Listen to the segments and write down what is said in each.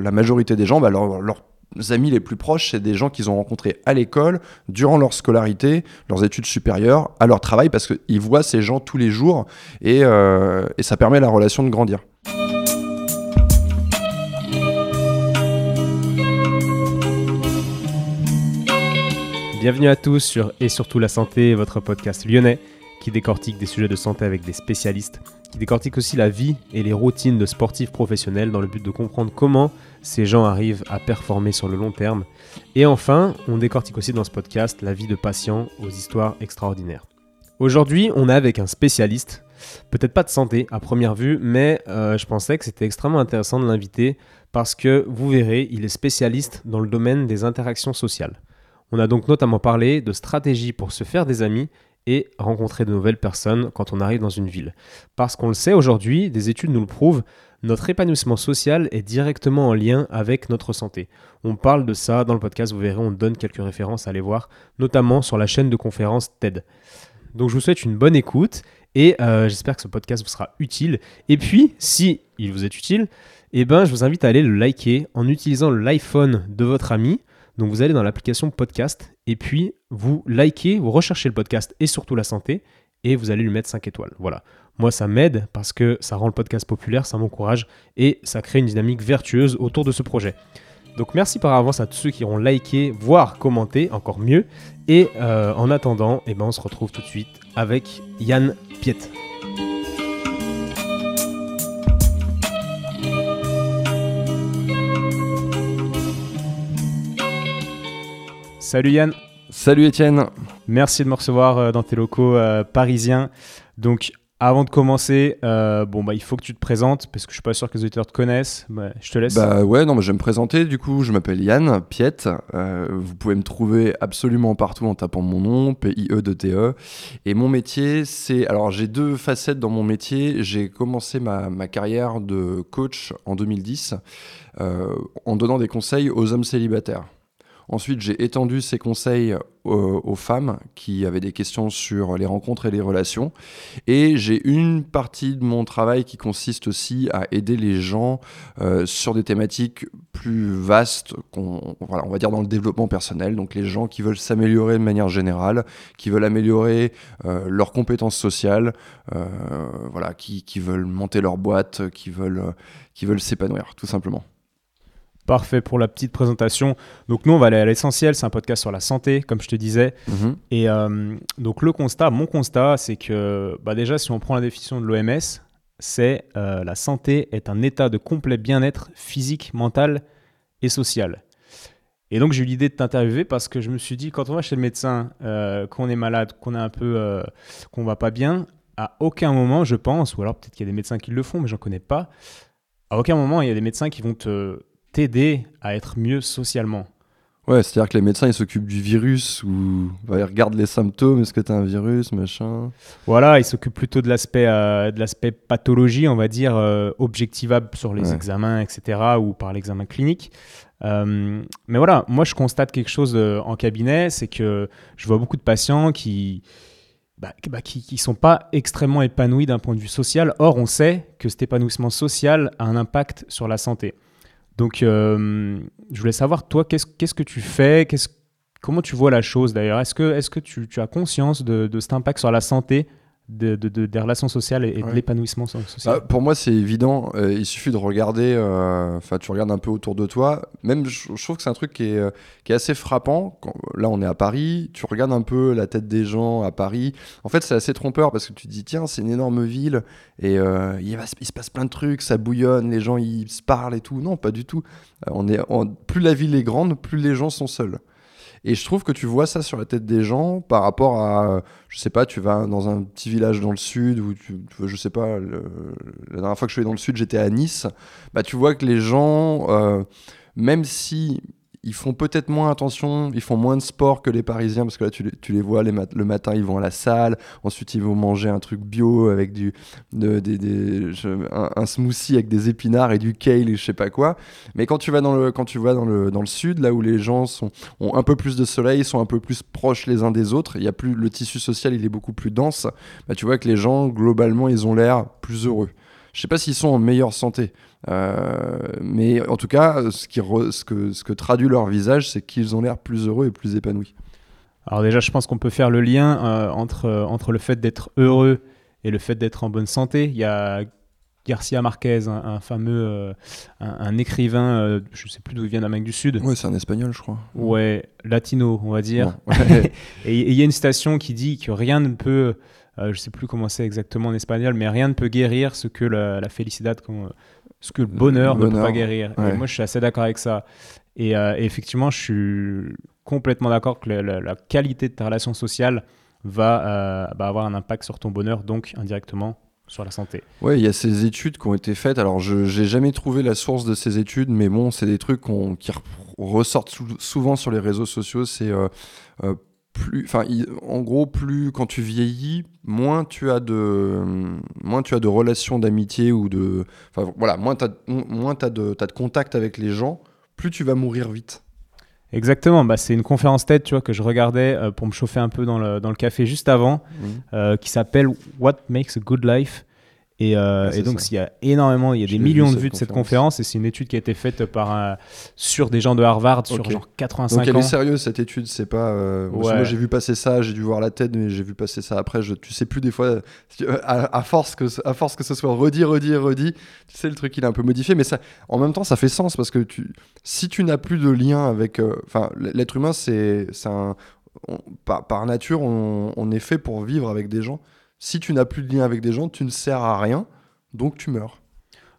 la majorité des gens, bah, leurs amis les plus proches, c'est des gens qu'ils ont rencontrés à l'école, durant leur scolarité, leurs études supérieures, à leur travail, parce qu'ils voient ces gens tous les jours et, euh, et ça permet à la relation de grandir. Bienvenue à tous sur Et surtout la santé, votre podcast lyonnais qui décortique des sujets de santé avec des spécialistes, qui décortique aussi la vie et les routines de sportifs professionnels dans le but de comprendre comment ces gens arrivent à performer sur le long terme. Et enfin, on décortique aussi dans ce podcast la vie de patients aux histoires extraordinaires. Aujourd'hui, on est avec un spécialiste, peut-être pas de santé à première vue, mais euh, je pensais que c'était extrêmement intéressant de l'inviter parce que vous verrez, il est spécialiste dans le domaine des interactions sociales. On a donc notamment parlé de stratégies pour se faire des amis et rencontrer de nouvelles personnes quand on arrive dans une ville. Parce qu'on le sait aujourd'hui, des études nous le prouvent, notre épanouissement social est directement en lien avec notre santé. On parle de ça dans le podcast, vous verrez, on donne quelques références à aller voir, notamment sur la chaîne de conférences TED. Donc je vous souhaite une bonne écoute et euh, j'espère que ce podcast vous sera utile. Et puis, si il vous est utile, eh ben, je vous invite à aller le liker en utilisant l'iPhone de votre ami donc vous allez dans l'application podcast et puis vous likez, vous recherchez le podcast et surtout la santé et vous allez lui mettre 5 étoiles. Voilà. Moi, ça m'aide parce que ça rend le podcast populaire, ça m'encourage et ça crée une dynamique vertueuse autour de ce projet. Donc merci par avance à tous ceux qui auront liké, voire commenté, encore mieux. Et euh, en attendant, eh ben, on se retrouve tout de suite avec Yann Piet. Salut Yann. Salut Étienne. Merci de me recevoir euh, dans tes locaux euh, parisiens. Donc, avant de commencer, euh, bon bah il faut que tu te présentes parce que je suis pas sûr que les auditeurs te connaissent. Bah, je te laisse. Bah ouais, non, mais je vais me présenter. Du coup, je m'appelle Yann Piette. vous pouvez me trouver absolument partout en tapant mon nom, P-I-E-D-T-E. E. Et mon métier, c'est alors j'ai deux facettes dans mon métier. J'ai commencé ma, ma, carrière de coach en 2010 en donnant des conseils aux hommes célibataires. Ensuite, j'ai étendu ces conseils aux, femmes qui avaient des questions sur les rencontres et les relations. Et j'ai une partie de mon travail qui consiste aussi à aider les gens euh, sur des thématiques plus vastes, on va dire dans le développement personnel. Donc les gens qui veulent s'améliorer de manière générale, qui veulent améliorer euh, leurs compétences sociales, euh, voilà, qui, qui, veulent monter leur boîte, qui veulent, qui veulent s'épanouir, tout simplement. Parfait pour la petite présentation. Donc nous, on va aller à l'essentiel. C'est un podcast sur la santé, comme je te disais. Mhm. Et euh, donc le constat, mon constat, c'est que bah déjà, si on prend la définition de l'OMS, c'est euh, la santé est un état de complet bien-être physique, mental et social. Et donc j'ai eu l'idée de t'interviewer parce que je me suis dit, quand on va chez le médecin, euh, qu'on est malade, qu'on est un peu, qu'on va pas bien, à aucun moment, je pense, ou alors peut-être qu'il y a des médecins qui le font, mais j'en connais pas. À aucun moment, il y a des médecins qui vont te t'aider à être mieux socialement. Ouais, c'est-à-dire que les médecins, ils s'occupent du virus ou ils regardent les symptômes, est-ce que tu as un virus, machin. Voilà, ils s'occupent plutôt de l'aspect euh, de l'aspect pathologie, on va dire, euh, objectivable sur les examens, etc., ou par l'examen clinique. Euh, mais voilà, moi, je constate quelque chose en cabinet, c'est que je vois beaucoup de patients qui bah, bah, qui ne sont pas extrêmement épanouis d'un point de vue social. Or, on sait que cet épanouissement social a un impact sur la santé. Donc, euh, je voulais savoir, toi, qu'est-ce que tu fais? Comment tu vois la chose d'ailleurs? Est-ce que, tu, as conscience de, cet impact sur la santé? De, des relations sociales et, de l'épanouissement social bah, Pour moi, c'est évident. Euh, il suffit de regarder, euh, enfin, tu regardes un peu autour de toi. Même, je, trouve que c'est un truc qui est, euh, qui est assez frappant. là, on est à Paris, tu regardes un peu la tête des gens à Paris. En fait, c'est assez trompeur parce que tu te dis, tiens, c'est une énorme ville et il, va, il, se passe plein de trucs, ça bouillonne, les gens, ils se parlent et tout. Non, pas du tout. on est, plus la ville est grande, plus les gens sont seuls. Et je trouve que tu vois ça sur la tête des gens par rapport à, je sais pas, tu vas dans un petit village dans le sud ou tu, je sais pas, la dernière fois que je suis allé dans le sud, j'étais à Nice. Bah, tu vois que les gens, euh, même si ils font peut-être moins attention, ils font moins de sport que les Parisiens, parce que là, tu, les vois, le matin, ils vont à la salle, ensuite, ils vont manger un truc bio avec du, de, des, un, smoothie avec des épinards et du kale et je sais pas quoi. Mais quand tu vas dans le, quand tu dans le, dans le sud, là où les gens sont, ont un peu plus de soleil, sont un peu plus proches les uns des autres, il y a plus, le tissu social, il est beaucoup plus dense, bah, tu vois que les gens, globalement, ils ont l'air plus heureux. Je sais pas s'ils sont en meilleure santé. Euh, mais en tout cas, ce, qui re- ce, que, ce que traduit leur visage, c'est qu'ils ont l'air plus heureux et plus épanouis. Alors déjà, je pense qu'on peut faire le lien euh, entre, euh, entre le fait d'être heureux et le fait d'être en bonne santé. Il y a Garcia Marquez, un, un fameux euh, un, un écrivain, je sais plus d'où il vient d'Amérique du Sud. Ouais, c'est un espagnol, je crois. Ouais, latino, on va dire. Bon, ouais. Et il y a une citation qui dit que rien ne peut, je sais plus comment c'est exactement en espagnol, mais rien ne peut guérir ce que la, la qu'on- ce que le bonheur, ne peut pas guérir. Et moi, je suis assez d'accord avec ça. Et, euh, et effectivement, je suis complètement d'accord que la, qualité de ta relation sociale va, euh, va avoir un impact sur ton bonheur, donc indirectement sur la santé. Ouais, il y a ces études qui ont été faites. Alors, je n'ai jamais trouvé la source de ces études, mais bon, c'est des trucs qui re- ressortent sou- souvent sur les réseaux sociaux. C'est euh, euh, plus, enfin, il- en gros, plus quand tu vieillis, moins tu as de, moins tu as de relations d'amitié ou de, enfin, voilà, moins tu as, moins de, de contact avec les gens, plus tu vas mourir vite. Exactement, bah, c'est une conférence TED tu vois, que je regardais euh, pour me chauffer un peu dans le, dans le café juste avant. euh, qui s'appelle What Makes a Good Life? Et, euh, c'est et donc, il y a énormément, il y a des millions de vues de cette conférence. Et c'est une étude qui a été faite par, un- sur des gens de Harvard sur genre Donc 85 elle ans. est sérieuse cette étude, c'est pas. euh, Ouais. Moi j'ai vu passer ça, j'ai dû voir la tête, mais j'ai vu passer ça après. Je, tu sais plus des fois, euh, à, à force que ce- à force que ce soit redit, redit, redit, tu sais le truc il est un peu modifié, mais ça, en même temps ça fait sens parce que tu, si tu n'as plus de lien avec, euh, enfin l'être humain c'est, c'est un, on- par, par nature on, on est fait pour vivre avec des gens. Si tu n'as plus de lien avec des gens, tu ne sers à rien, donc tu meurs.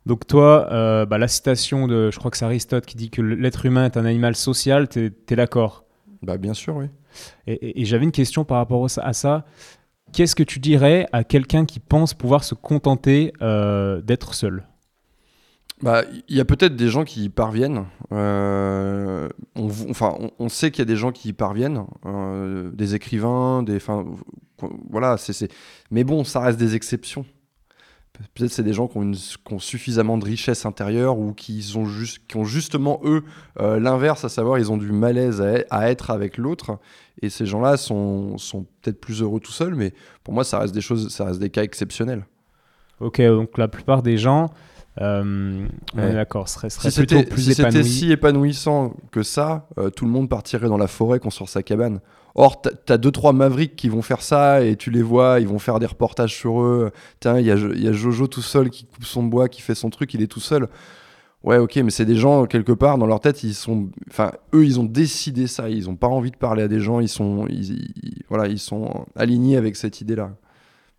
Donc, toi, euh, bah, la citation de, je crois que c'est Aristote qui dit que l'être humain est un animal social, t'es es, d'accord? Bah bien sûr oui. Et, et- et j'avais une question par rapport à ça. Qu'est-ce que tu dirais à quelqu'un qui pense pouvoir se contenter euh, d'être seul? Bah, il y a peut-être des gens qui y parviennent. Euh, on, enfin, on, sait qu'il y a des gens qui y parviennent, euh, des écrivains, des, enfin, voilà, c'est, Mais bon, ça reste des exceptions. Pe- Peut-être c'est des gens qui ont, suffisamment de richesse intérieure ou qui ont, justement eux euh, l'inverse, à savoir ils ont du malaise à, être avec l'autre. Et ces gens-là sont, sont peut-être plus heureux tout seuls, mais pour moi ça reste des choses, ça reste des cas exceptionnels. Ok, donc la plupart des gens, euh, on Ouais. est d'accord, seraient Si plutôt c'était plus si c'était épanouis. si épanouissant que ça, euh, tout le monde partirait dans la forêt construire sa cabane. Or, t'as- deux trois mavericks qui vont faire ça et tu les vois, ils vont faire des reportages sur eux. Tiens, il y a, y Jojo tout seul qui coupe son bois, qui fait son truc, il est tout seul. Ouais, ok, mais c'est des gens quelque part dans leur tête, ils sont, enfin, eux, ils ont décidé ça, ils ont pas envie de parler à des gens, ils sont, ils, ils- voilà, ils sont alignés avec cette idée-là.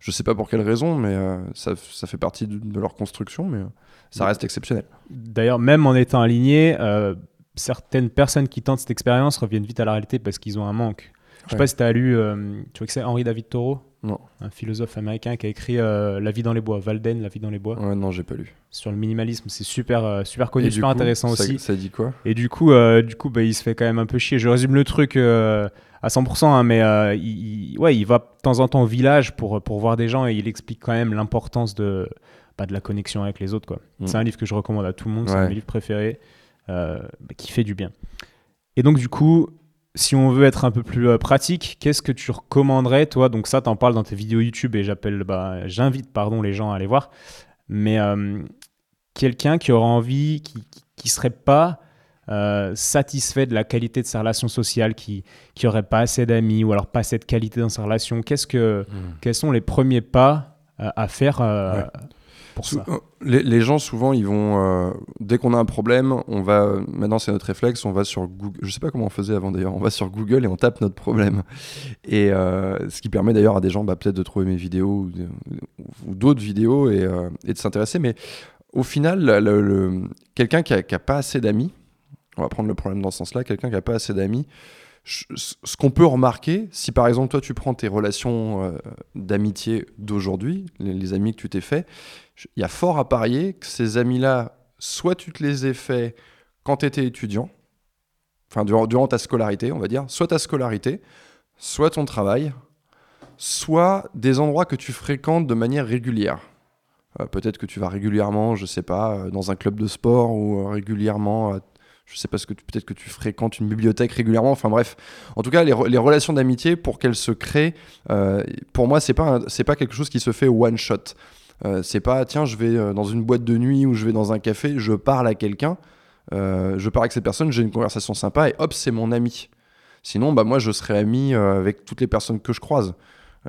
Je sais pas pour quelle raison, mais euh, ça, ça fait partie de, de leur construction, mais euh, ça reste exceptionnel. D'ailleurs, même en étant aligné, euh, certaines personnes qui tentent cette expérience reviennent vite à la réalité parce qu'ils ont un manque. Je sais Ouais. pas si tu as lu, tu vois que c'est Henri David Thoreau? Non. Un philosophe américain qui a écrit euh, La vie dans les bois, Walden, La vie dans les bois, Ouais, non, j'ai pas lu. sur le minimalisme. C'est super, euh, super connu, super coup, intéressant ça- aussi. Ça dit quoi? Et du coup, euh, du coup bah, il se fait quand même un peu chier. Je résume le truc à 100%, hein, mais euh, il, ouais, il va de temps en temps au village pour, pour voir des gens et il explique quand même l'importance de, bah, de la connexion avec les autres. quoi. Mm. C'est un livre que je recommande à tout le monde, c'est un de mes livres préférés, euh, bah, qui fait du bien. Et donc, du coup, si on veut être un peu plus euh, pratique, qu'est-ce que tu recommanderais, toi? Donc, ça, t'en parles dans tes vidéos YouTube et j'appelle, bah, j'invite pardon, les gens à aller voir. Mais quelqu'un qui aura envie, qui, qui, qui serait pas euh, satisfait de la qualité de sa relation sociale, qui qui aurait pas assez d'amis ou alors pas assez de qualité dans sa relation, qu'est-ce que, quels sont les premiers pas euh, à faire euh, Ouais. pour Sou- ça? les, les gens, souvent, ils vont. dès qu'on a un problème, on va. Maintenant, c'est notre réflexe, on va sur Google. Je sais pas comment on faisait avant d'ailleurs. On va sur Google et on tape notre problème. Et ce qui permet d'ailleurs à des gens, bah, peut-être de trouver mes vidéos ou, d'autres vidéos et, et de s'intéresser. Mais au final, quelqu'un qui a, qui a pas assez d'amis, on va prendre le problème dans ce sens-là, quelqu'un qui a pas assez d'amis, ce qu'on peut remarquer, si par exemple toi tu prends tes relations euh, d'amitié d'aujourd'hui, les, amis que tu t'es fait, il y a fort à parier que ces amis-là, soit tu te les ai faits quand tu étais étudiant, enfin durant, durant ta scolarité, on va dire, soit ta scolarité, soit ton travail, soit des endroits que tu fréquentes de manière régulière. Euh, Peut-être que tu vas régulièrement, je sais pas, euh, dans un club de sport ou régulièrement, je sais pas ce que tu- peut-être que tu fréquentes une bibliothèque régulièrement. Enfin bref, en tout cas, les, re- les relations d'amitié pour qu'elles se créent, euh, pour moi, c'est pas c'est pas quelque chose qui se fait one shot. c'est pas tiens, je vais dans une boîte de nuit ou je vais dans un café, je parle à quelqu'un, je parle avec cette personne, j'ai une conversation sympa et hop, c'est mon ami. Sinon, bah moi, je serais ami avec toutes les personnes que je croise.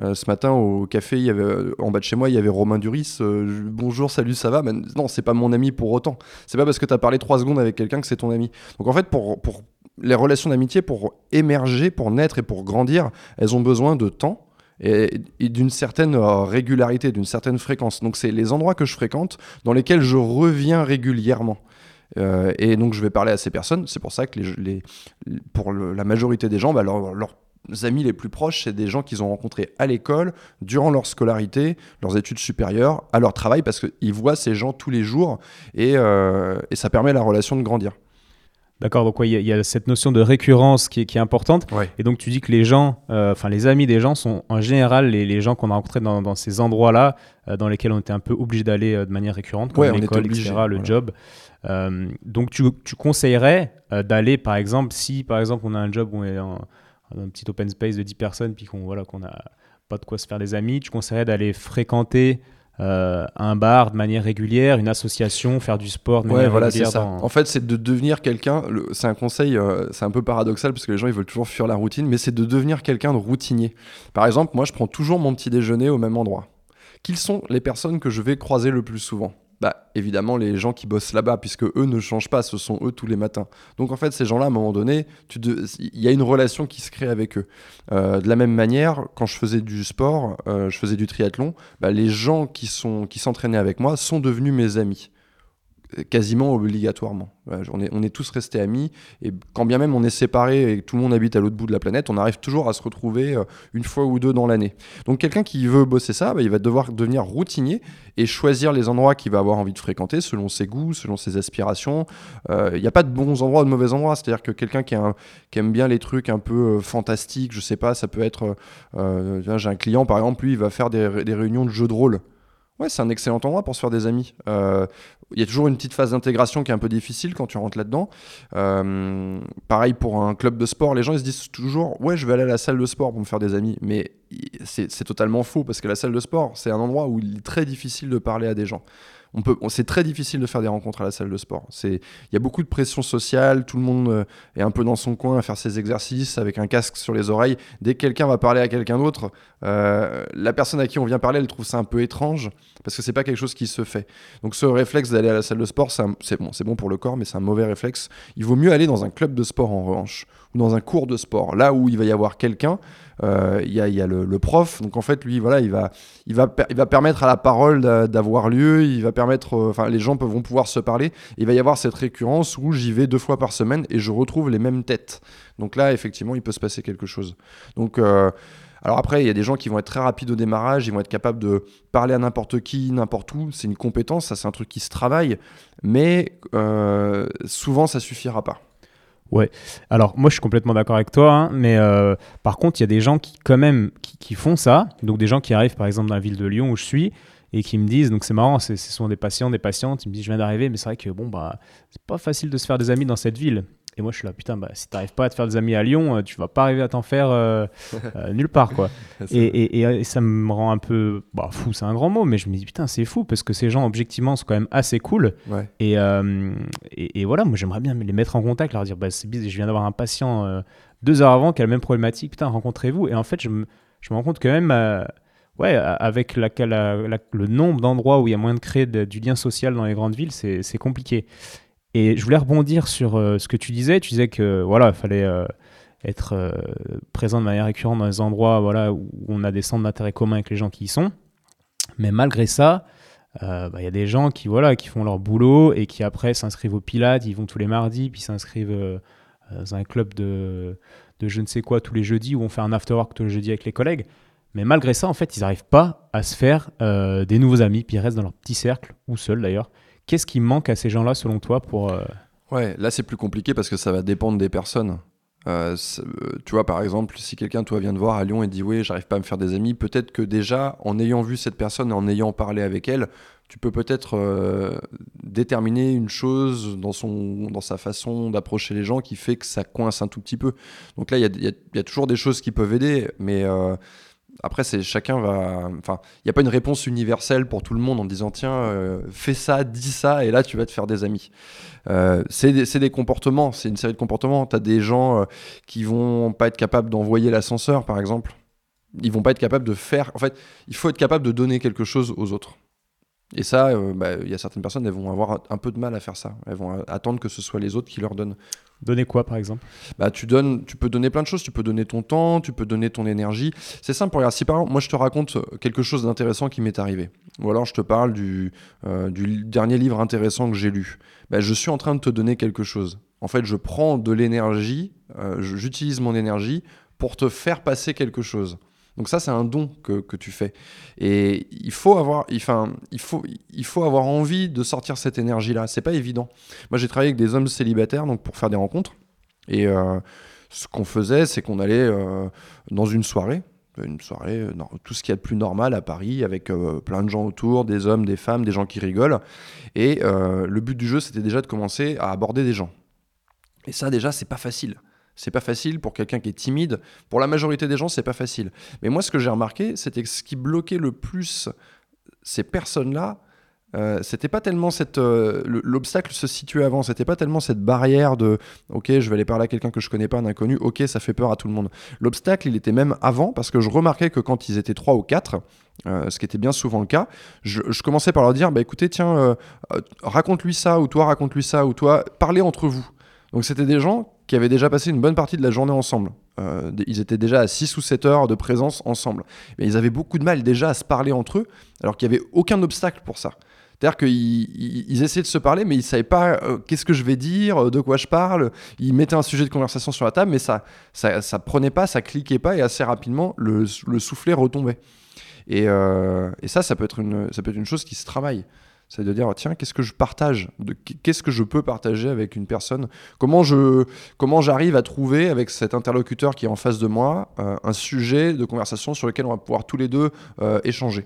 Euh, ce matin au café, en bas de chez moi, il y avait Romain Duris. Euh, bonjour, salut, ça va? Non, c'est pas mon ami pour autant. C'est pas parce que tu as parlé trois secondes avec quelqu'un que c'est ton ami. Donc en fait, pour, les relations d'amitié, pour émerger, pour naître et pour grandir, elles ont besoin de temps et, d'une certaine euh, régularité, d'une certaine fréquence. Donc c'est les endroits que je fréquente dans lesquels je reviens régulièrement. et donc je vais parler à ces personnes. C'est pour ça que pour la majorité des gens, bah, leur amis les plus proches, c'est des gens qu'ils ont rencontrés à l'école, durant leur scolarité, leurs études supérieures, à leur travail, parce qu'ils voient ces gens tous les jours et, euh, ça permet à la relation de grandir. D'accord, donc il y, a cette notion de récurrence qui est, importante. Et donc tu dis que les gens, euh, enfin les amis des gens sont en général les, gens qu'on a rencontrés dans, ces endroits-là, euh, dans lesquels on était un peu obligé d'aller de manière récurrente, comme l'école, etc., le job. donc tu, tu conseillerais d'aller, par exemple, si par exemple on a un job où on est en un petit open space de 10 personnes, puis qu'on voilà, qu'on a pas de quoi se faire des amis, tu conseillerais d'aller fréquenter euh, un bar de manière régulière, une association, faire du sport de manière voilà, régulière. Ça. En fait, c'est de devenir quelqu'un. C'est un conseil, euh, c'est un peu paradoxal parce que les gens ils veulent toujours fuir la routine, mais c'est de devenir quelqu'un de routinier. Par exemple, moi, je prends toujours mon petit déjeuner au même endroit. Qui sont les personnes que je vais croiser le plus souvent? Bah, évidemment les gens qui bossent là-bas, puisque eux ne changent pas, ce sont eux tous les matins. Donc en fait, ces gens-là, à un moment donné, il y a une relation qui se crée avec eux. Euh, de la même manière, quand je faisais du sport, euh, je faisais du triathlon, bah, les gens qui s'entraînaient qui avec moi sont devenus mes amis quasiment obligatoirement. on, est, tous restés amis, et quand bien même on est séparés et tout le monde habite à l'autre bout de la planète, on arrive toujours à se retrouver euh, une fois ou deux dans l'année. Donc quelqu'un qui veut bosser ça, bah, il va devoir devenir routinier et choisir les endroits qu'il va avoir envie de fréquenter selon ses goûts, selon ses aspirations. Euh, il n'y a pas de bons endroits ou de mauvais endroits, c'est-à-dire que quelqu'un qui, aime bien les trucs un peu euh, fantastiques, je sais pas, ça peut être... J'ai un client par exemple, lui, il va faire des, des réunions de jeux de rôle. Ouais, c'est un excellent endroit pour se faire des amis. Euh, il y a toujours une petite phase d'intégration qui est un peu difficile quand tu rentres là-dedans. Euh, pareil pour un club de sport, les gens ils se disent toujours Ouais, je vais aller à la salle de sport pour me faire des amis. Mais c'est totalement faux parce que la salle de sport, c'est un endroit où il est très difficile de parler à des gens on peut, c'est très difficile de faire des rencontres à la salle de sport. C'est, il y a beaucoup de pression sociale, tout le monde euh, est un peu dans son coin à faire ses exercices avec un casque sur les oreilles. Dès que quelqu'un va parler à quelqu'un d'autre, euh, la personne à qui on vient parler, elle trouve ça un peu étrange parce que c'est pas quelque chose qui se fait. Donc ce réflexe d'aller à la salle de sport, c'est bon, c'est bon pour le corps, mais c'est un mauvais réflexe. Il vaut mieux aller dans un club de sport en revanche dans un cours de sport, là où il va y avoir quelqu'un euh, il y a, le, prof. Donc en fait, lui, voilà, il va, il va, il va permettre à la parole d'avoir lieu. Il va permettre, euh, enfin, les gens vont pouvoir se parler. Il va y avoir cette récurrence où j'y vais deux fois par semaine et je retrouve les mêmes têtes. Donc là, effectivement, il peut se passer quelque chose. Donc euh, alors après, il y a des gens qui vont être très rapides au démarrage, ils vont être capables de parler à n'importe qui, n'importe où. C'est une compétence, ça c'est un truc qui se travaille, mais souvent ça suffira pas. Ouais. Alors moi je suis complètement d'accord avec toi, hein, mais euh, par contre il y a des gens qui quand même qui, font ça, donc des gens qui arrivent par exemple dans la ville de Lyon où je suis et qui me disent, donc c'est marrant, ce sont des patients, des patientes, ils me disent je viens d'arriver, mais c'est vrai que bon bah c'est pas facile de se faire des amis dans cette ville. Et moi, je suis là, putain, bah, si t'arrives pas à te faire des amis à Lyon, euh, tu vas pas arriver à t'en faire euh, euh, nulle part, quoi. et, et, ça me rend un peu bah, fou, c'est un grand mot, mais je me dis, putain, c'est fou parce que ces gens, objectivement, sont quand même assez cool. Et, et, voilà, moi, j'aimerais bien les mettre en contact, leur dire, bah, c'est bizarre, je viens d'avoir un patient deux heures avant qui a la même problématique, putain, rencontrez-vous. Et en fait, je me, je me rends compte quand même ouais, avec la, le nombre d'endroits où il y a moyen de créer du lien social dans les grandes villes, c'est compliqué. Et je voulais rebondir sur euh, ce que tu disais. Tu disais que voilà, il fallait euh, être euh, présent de manière récurrente dans les endroits voilà, où on a des centres d'intérêt communs avec les gens qui y sont. Mais malgré ça, bah, il y a des gens qui, voilà, qui font leur boulot et qui après s'inscrivent au Pilates, ils vont tous les mardis, puis s'inscrivent dans un club de, de je ne sais quoi tous les jeudis où on fait un after-work tous les jeudis avec les collègues. Mais malgré ça, en fait, ils n'arrivent pas à se faire des nouveaux amis, puis ils restent dans leur petit cercle, ou seuls d'ailleurs. Qu'est-ce qui manque à ces gens-là, selon toi, pour... Euh, ouais, là c'est plus compliqué parce que ça va dépendre des personnes. Euh, euh, tu vois, par exemple, si quelqu'un, toi, vient de voir à Lyon et dit Oui, j'arrive pas à me faire des amis, peut-être que déjà, en ayant vu cette personne et en ayant parlé avec elle, tu peux peut-être déterminer une chose dans, son, dans sa façon d'approcher les gens qui fait que ça coince un tout petit peu. Donc là, il y, y a, toujours des choses qui peuvent aider, mais après, c'est chacun va. Enfin, il n'y a pas une réponse universelle pour tout le monde en disant tiens, euh, fais ça, dis ça, et là tu vas te faire des amis. Euh, c'est des, comportements, c'est une série de comportements. Tu as des gens euh, qui vont pas être capables d'envoyer l'ascenseur, par exemple. Ils vont pas être capables de faire. En fait, il faut être capable de donner quelque chose aux autres. Et ça, euh, bah, il y a certaines personnes, elles vont avoir un peu de mal à faire ça. Elles vont attendre que ce soit les autres qui leur donnent. Donner quoi, par exemple? Bah, tu, donnes, tu peux donner plein de choses. Tu peux donner ton temps, tu peux donner ton énergie. C'est simple. Regarde, si par exemple, moi je te raconte quelque chose d'intéressant qui m'est arrivé, ou alors je te parle du, euh, du dernier livre intéressant que j'ai lu, bah, je suis en train de te donner quelque chose. En fait, je prends de l'énergie, euh, j'utilise mon énergie pour te faire passer quelque chose. Donc ça, c'est un don que, que, tu fais. Et il faut avoir, il faut, il faut avoir envie de sortir cette énergie-là. C'est pas évident. Moi, j'ai travaillé avec des hommes célibataires, donc pour faire des rencontres. Et euh, ce qu'on faisait, c'est qu'on allait euh, dans une soirée, une soirée, euh, tout ce qu'il y a de plus normal à Paris, avec plein de gens autour, des hommes, des femmes, des gens qui rigolent. Et le but du jeu, c'était déjà de commencer à aborder des gens. Et ça, déjà, c'est pas facile. C'est pas facile pour quelqu'un qui est timide. Pour la majorité des gens, c'est pas facile. Mais moi, ce que j'ai remarqué, c'était que ce qui bloquait le plus ces personnes-là, euh, c'était pas tellement cette euh, l'obstacle se situait avant c'était pas tellement cette barrière de ok je vais aller parler à quelqu'un que je connais pas un inconnu ok ça fait peur à tout le monde l'obstacle il était même avant parce que je remarquais que quand ils étaient trois ou quatre euh, ce qui était bien souvent le cas je, je, commençais par leur dire bah écoutez tiens raconte-lui ça ou toi raconte-lui ça ou toi parlez entre vous donc c'était des gens qui avaient déjà passé une bonne partie de la journée ensemble. Euh, ils étaient déjà à 6 ou 7 heures de présence ensemble. Mais ils avaient beaucoup de mal déjà à se parler entre eux, alors qu'il n'y avait aucun obstacle pour ça. C'est-à-dire qu'ils essayaient de se parler, mais ils ne savaient pas euh, qu'est-ce que je vais dire, de quoi je parle. Ils mettaient un sujet de conversation sur la table, mais ça ça, ça prenait pas, ça cliquait pas, et assez rapidement, le, le soufflet retombait. Et, euh, et, ça, ça peut, être une, ça peut être une chose qui se travaille. C'est de dire, tiens, qu'est-ce que je partage Qu'est-ce que je peux partager avec une personne? Comment je comment j'arrive à trouver avec cet interlocuteur qui est en face de moi euh, un sujet de conversation sur lequel on va pouvoir tous les deux euh, échanger?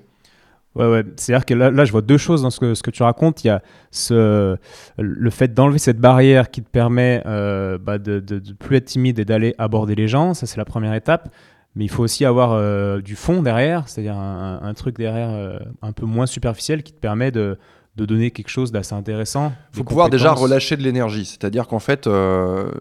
Ouais, ouais. C'est-à-dire que là, je vois deux choses dans ce que, tu racontes. Il y a ce, le fait d'enlever cette barrière qui te permet euh, bah, de ne plus être timide et d'aller aborder les gens. Ça, c'est la première étape mais il faut aussi avoir euh, du fond derrière, c'est-à-dire un, truc derrière euh, un peu moins superficiel qui te permet de, de donner quelque chose d'assez intéressant. Il faut pouvoir déjà relâcher de l'énergie, c'est-à-dire qu'en fait, euh,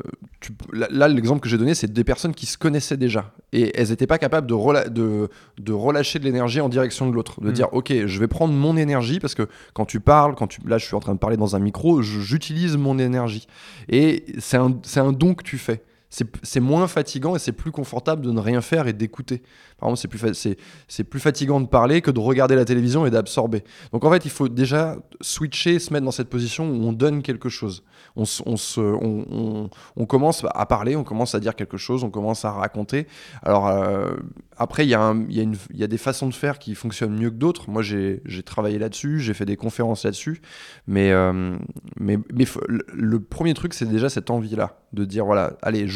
là, l'exemple que j'ai donné, c'est des personnes qui se connaissaient déjà. Et elles n'étaient pas capables de, de, de, relâcher de l'énergie en direction de l'autre, de mm. dire ok, je vais prendre mon énergie parce que quand tu parles, quand tu, là je suis en train de parler dans un micro, j'utilise mon énergie. Et c'est un, un don que tu fais c'est moins fatigant et c'est plus confortable de ne rien faire et d'écouter. Par exemple, c'est plus, c'est plus fatigant de parler que de regarder la télévision et d'absorber. Donc en fait, il faut déjà switcher, se mettre dans cette position où on donne quelque chose. On, on, se, on, on commence à parler, on commence à dire quelque chose, on commence à raconter. Alors euh, après, il y, y, y, a des façons de faire qui fonctionnent mieux que d'autres. Moi, j'ai travaillé là-dessus, j'ai fait des conférences là-dessus. Mais, euh, mais, mais le premier truc, c'est déjà cette envie-là de dire voilà, allez,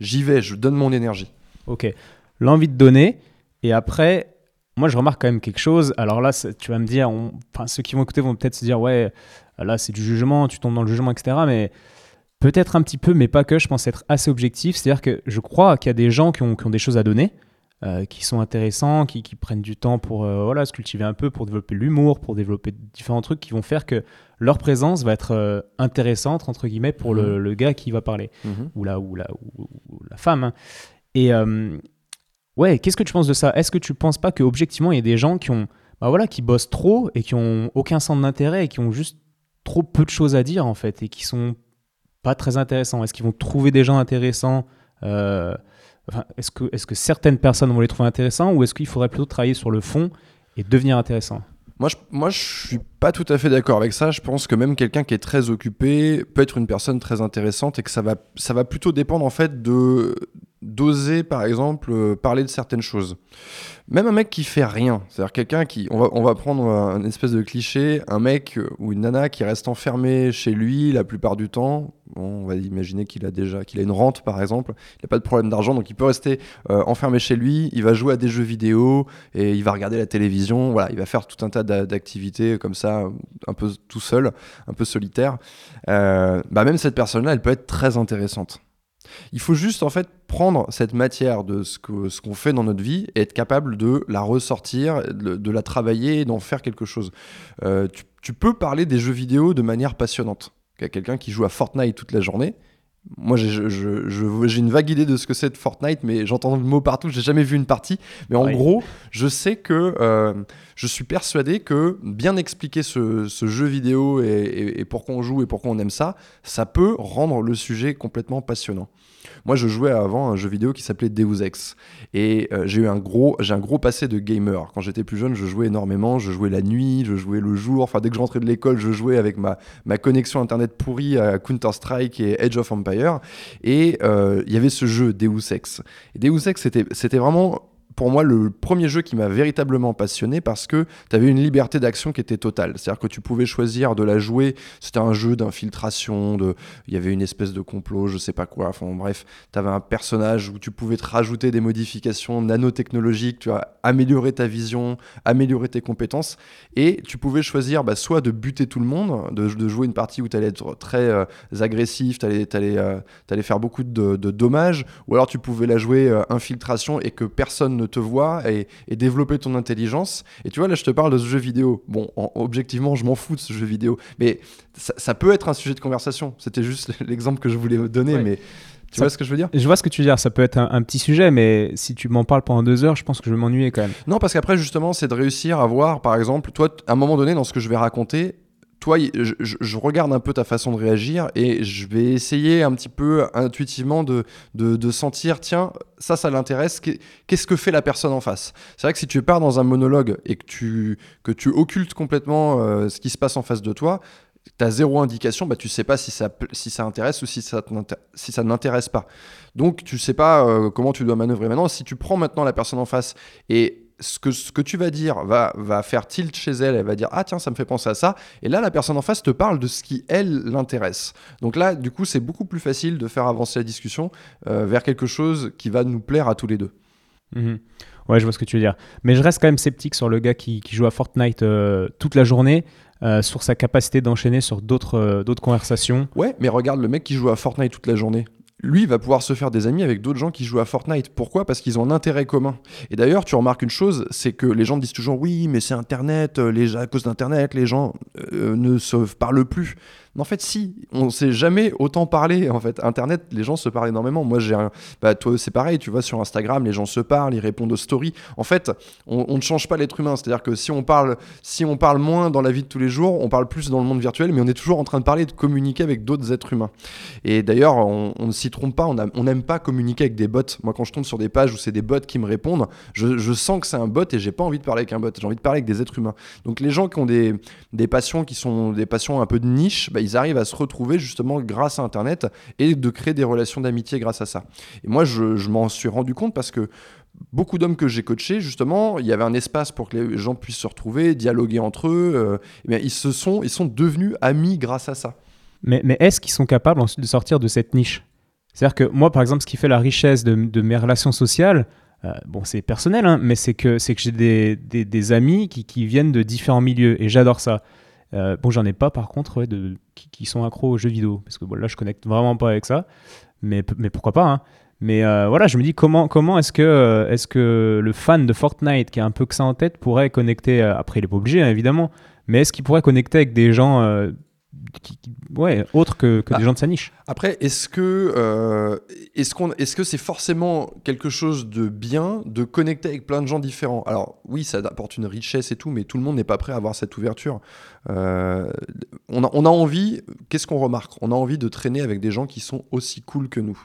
j'y vais, je donne mon énergie. Ok l'envie de donner. Et après, moi, je remarque quand même quelque chose. Alors là, tu vas me dire, enfin, ceux qui vont écouter vont peut-être se dire, ouais, là, c'est du jugement, tu tombes dans le jugement, etc. Mais peut-être un petit peu, mais pas que. Je pense être assez objectif. C'est-à-dire que je crois qu'il y a des gens qui ont, qui ont, des choses à donner, euh, qui sont intéressants, qui, qui, prennent du temps pour euh, voilà, se cultiver un peu, pour développer l'humour, pour développer différents trucs qui vont faire que leur présence va être euh, intéressante, entre guillemets, pour le, mmh. le, gars qui va parler, mmh. ou, la, ou, la, ou, la femme. Hein. Et, Ouais, qu'est-ce que tu penses de ça? Est-ce que tu penses pas qu'objectivement, il y a des gens qui ont, bah voilà, qui bossent trop et qui ont aucun centre d'intérêt et qui ont juste trop peu de choses à dire en fait et qui sont pas très intéressants? Est-ce qu'ils vont trouver des gens intéressants? Euh, Est-ce que, est que certaines personnes vont les trouver intéressants ou est-ce qu'il faudrait plutôt travailler sur le fond et devenir intéressant? Moi je, moi, je suis pas tout à fait d'accord avec ça. Je pense que même quelqu'un qui est très occupé peut être une personne très intéressante et que ça va, ça va plutôt dépendre en fait de, d'oser, par exemple, euh, parler de certaines choses. Même un mec qui fait rien, c'est-à-dire quelqu'un qui, on va, on va prendre un espèce de cliché, un mec ou une nana qui reste enfermé chez lui la plupart du temps. on va imaginer qu'il a déjà, qu'il a une rente par exemple, il n'a pas de problème d'argent, donc il peut rester euh, enfermé chez lui. Il va jouer à des jeux vidéo et il va regarder la télévision. Voilà, il va faire tout un tas d'activités comme ça, un peu tout seul, un peu solitaire. Euh, bah même cette personne-là, elle peut être très intéressante Il faut juste en fait prendre cette matière de ce qu'on ce fait dans notre vie et être capable de la ressortir, de, la travailler d'en faire quelque chose. Euh, tu, tu peux parler des jeux vidéo de manière passionnante. Quelqu'un qui joue à Fortnite toute la journée, moi, j'ai je- je- je- j'ai une vague idée de ce que c'est de Fortnite, mais j'entends le mot partout. J'ai jamais vu une partie, mais en gros, je sais que euh, je suis persuadé que bien expliquer ce, ce jeu vidéo et, et- et pourquoi on joue et pourquoi on aime ça, ça peut rendre le sujet complètement passionnant. Moi, je jouais avant un jeu vidéo qui s'appelait Deus Ex, et euh, j'ai eu un gros, j'ai un gros passé de gamer. Quand j'étais plus jeune, je jouais énormément. Je jouais la nuit, je jouais le jour. Enfin, dès que je rentrais de l'école, je jouais avec ma ma connexion internet pourrie à Counter Strike et Edge of Empire. Et euh, il y avait ce jeu Deus Ex. Et Deus Ex, c'était vraiment pour moi le premier jeu qui m'a véritablement passionné parce que tu avais une liberté d'action qui était totale. C'est-à-dire que tu pouvais choisir de la jouer. C'était un jeu d'infiltration, il y avait une espèce de complot, je sais pas quoi. Enfin bref, tu avais un personnage où tu pouvais te rajouter des modifications nanotechnologiques, tu as amélioré ta vision, améliorer tes compétences. Et tu pouvais choisir bah, soit de buter tout le monde, de, jouer une partie où tu allais être très euh, agressif, tu allais, faire beaucoup de, de dommages, ou alors tu pouvais la jouer euh, infiltration et que personne ne te voit et, et développer ton intelligence. Et tu vois, là, je te parle de ce jeu vidéo. Bon, en- objectivement, je m'en fous de ce jeu vidéo, mais ça, ça peut être un sujet de conversation. C'était juste l'exemple que je voulais donner, Ouais. mais tu Ça- vois ce que je veux dire? Je vois ce que tu veux dire, ça peut être un, un petit sujet, mais si tu m'en parles pendant deux heures, je pense que je vais m'ennuyer quand même. Non, parce qu'après, justement, c'est de réussir à voir, par exemple, toi, à un moment donné, dans ce que je vais raconter, toi, je, regarde un peu ta façon de réagir et je vais essayer un petit peu intuitivement de, de, sentir, tiens, ça, ça l'intéresse, qu'est- qu'est-ce que fait la personne en face? C'est vrai que si tu pars dans un monologue et que tu, que tu occultes complètement euh, ce qui se passe en face de toi, tu as zéro indication, bah, tu sais pas si ça, si ça intéresse ou si ça, si ça pas. Donc, tu sais pas euh, comment tu dois manœuvrer. Maintenant, si tu prends maintenant la personne en face et ce que, ce que tu vas dire va, va faire tilt chez elle, elle va dire Ah, tiens, ça me fait penser à ça. Et là, la personne en face te parle de ce qui, elle, l'intéresse. Donc là, du coup, c'est beaucoup plus facile de faire avancer la discussion euh, vers quelque chose qui va nous plaire à tous les deux. Mhm. Ouais, je vois ce que tu veux dire. Mais je reste quand même sceptique sur le gars qui, qui joue à Fortnite euh, toute la journée, euh, sur sa capacité d'enchaîner sur d'autres euh, d'autres conversations. Ouais, mais regarde le mec qui joue à Fortnite toute la journée. Lui, va pouvoir se faire des amis avec d'autres gens qui jouent à Fortnite. Pourquoi? Parce qu'ils ont un intérêt commun. Et d'ailleurs, tu remarques une chose, c'est que les gens disent toujours oui, mais c'est Internet, euh, les, à cause d'Internet, les gens euh, ne se parlent plus. En fait, si, on s'est jamais autant parlé. En fait, Internet, les gens se parlent énormément. Moi, j'ai un, bah, toi, c'est pareil. Tu vois, sur Instagram, les gens se parlent, ils répondent aux stories. En fait, on, ne change pas l'être humain. C'est-à-dire que si on parle, si on parle moins dans la vie de tous les jours, on parle plus dans le monde virtuel, mais on est toujours en train de parler, de communiquer avec d'autres êtres humains. Et d'ailleurs, on, ne s'y trompe pas. On n'aime pas communiquer avec des bots. Moi, quand je tombe sur des pages où c'est des bots qui me répondent, je, je sens que c'est un bot et j'ai pas envie de parler avec un bot. J'ai envie de parler avec des êtres humains. Donc, les gens qui ont des, des passions qui sont des passions un peu de niche, bah, ils arrivent à se retrouver justement grâce à Internet et de créer des relations d'amitié grâce à ça. Et moi, je, m'en suis rendu compte parce que beaucoup d'hommes que j'ai coachés, justement, il y avait un espace pour que les gens puissent se retrouver, dialoguer entre eux. euh, eh ils se sont, ils sont devenus amis grâce à ça. Mais, mais est-ce qu'ils sont capables ensuite de sortir de cette niche? C'est-à-dire que moi, par exemple, ce qui fait la richesse de, mes relations sociales, euh, bon, c'est personnel, hein, mais c'est que, que j'ai des, des, des amis qui, qui viennent de différents milieux et j'adore ça. Euh, bon, j'en ai pas par contre de, qui, qui sont accros aux jeux vidéo parce que bon, là, je connecte vraiment pas avec ça, mais, mais pourquoi pas hein. Mais euh, voilà, je me dis comment, comment est-ce que, euh, est que le fan de Fortnite qui a un peu que ça en tête pourrait connecter, après il est pas obligé hein, évidemment, mais est-ce qu'il pourrait connecter avec des gens qui, qui- ouais, autres que, que Ah. des gens de sa niche Après, est-ce que euh, est-ce qu'on est-ce que c'est forcément quelque chose de bien de connecter avec plein de gens différents? Alors oui, ça apporte une richesse et tout, mais tout le monde n'est pas prêt à avoir cette ouverture. Euh, on, a, on a envie, qu'est-ce qu'on remarque? On a envie de traîner avec des gens qui sont aussi cool que nous.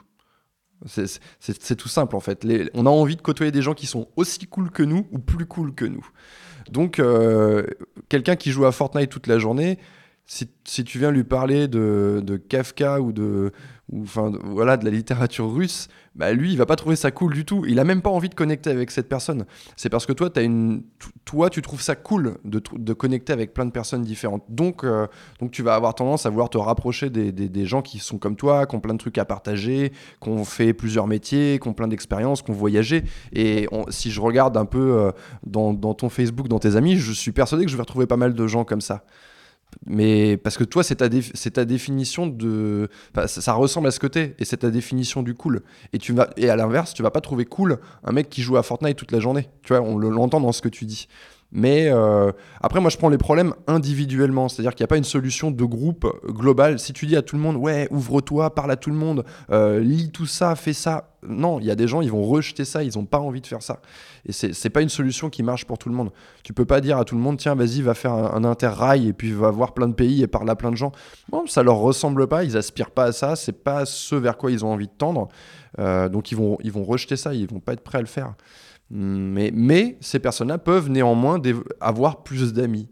C'est- tout simple en fait. Les- on a envie de côtoyer des gens qui sont aussi cool que nous ou plus cool que nous. Donc, euh, quelqu'un qui joue à Fortnite toute la journée, si, tu viens lui parler de, Kafka ou de, enfin, voilà, de la littérature russe, bah lui, il va pas trouver ça cool du tout. Il a même pas envie de connecter avec cette personne. C'est parce que toi, as une, toi, tu trouves ça cool de, de connecter avec plein de personnes différentes. Donc, euh, donc, tu vas avoir tendance à vouloir te rapprocher des, des- gens qui sont comme toi, qui ont plein de trucs à partager, qui ont fait plusieurs métiers, qui ont plein d'expériences, qui ont voyagé. Et si je regarde un peu euh, dans, dans ton Facebook, dans tes amis, je suis persuadé que je vais retrouver pas mal de gens comme ça. Mais parce que toi, c'est ta, ta définition de. ça, ressemble à ce que t'es, et c'est ta définition du cool. Et, tu vas, et à l'inverse, tu vas pas trouver cool un mec qui joue à Fortnite toute la journée. Tu vois, on l'entend dans ce que tu dis. Mais euh, après, moi, je prends les problèmes individuellement. C'est-à-dire qu'il n'y a pas une solution de groupe globale. Si tu dis à tout le monde, ouais, ouvre-toi, parle à tout le monde, euh, lis tout ça, fais ça. Non, il y a des gens, ils vont rejeter ça, ils n'ont pas envie de faire ça. Et c'est n'est pas une solution qui marche pour tout le monde. Tu peux pas dire à tout le monde, tiens, vas-y, va faire un, interrail et puis va voir plein de pays et parle à plein de gens. Non, ça leur ressemble pas, ils aspirent pas à ça, c'est pas ce vers quoi ils ont envie de tendre. Euh, donc ils vont, ils vont rejeter ça, ils vont pas être prêts à le faire. Mais, mais ces personnes-là peuvent néanmoins avoir plus d'amis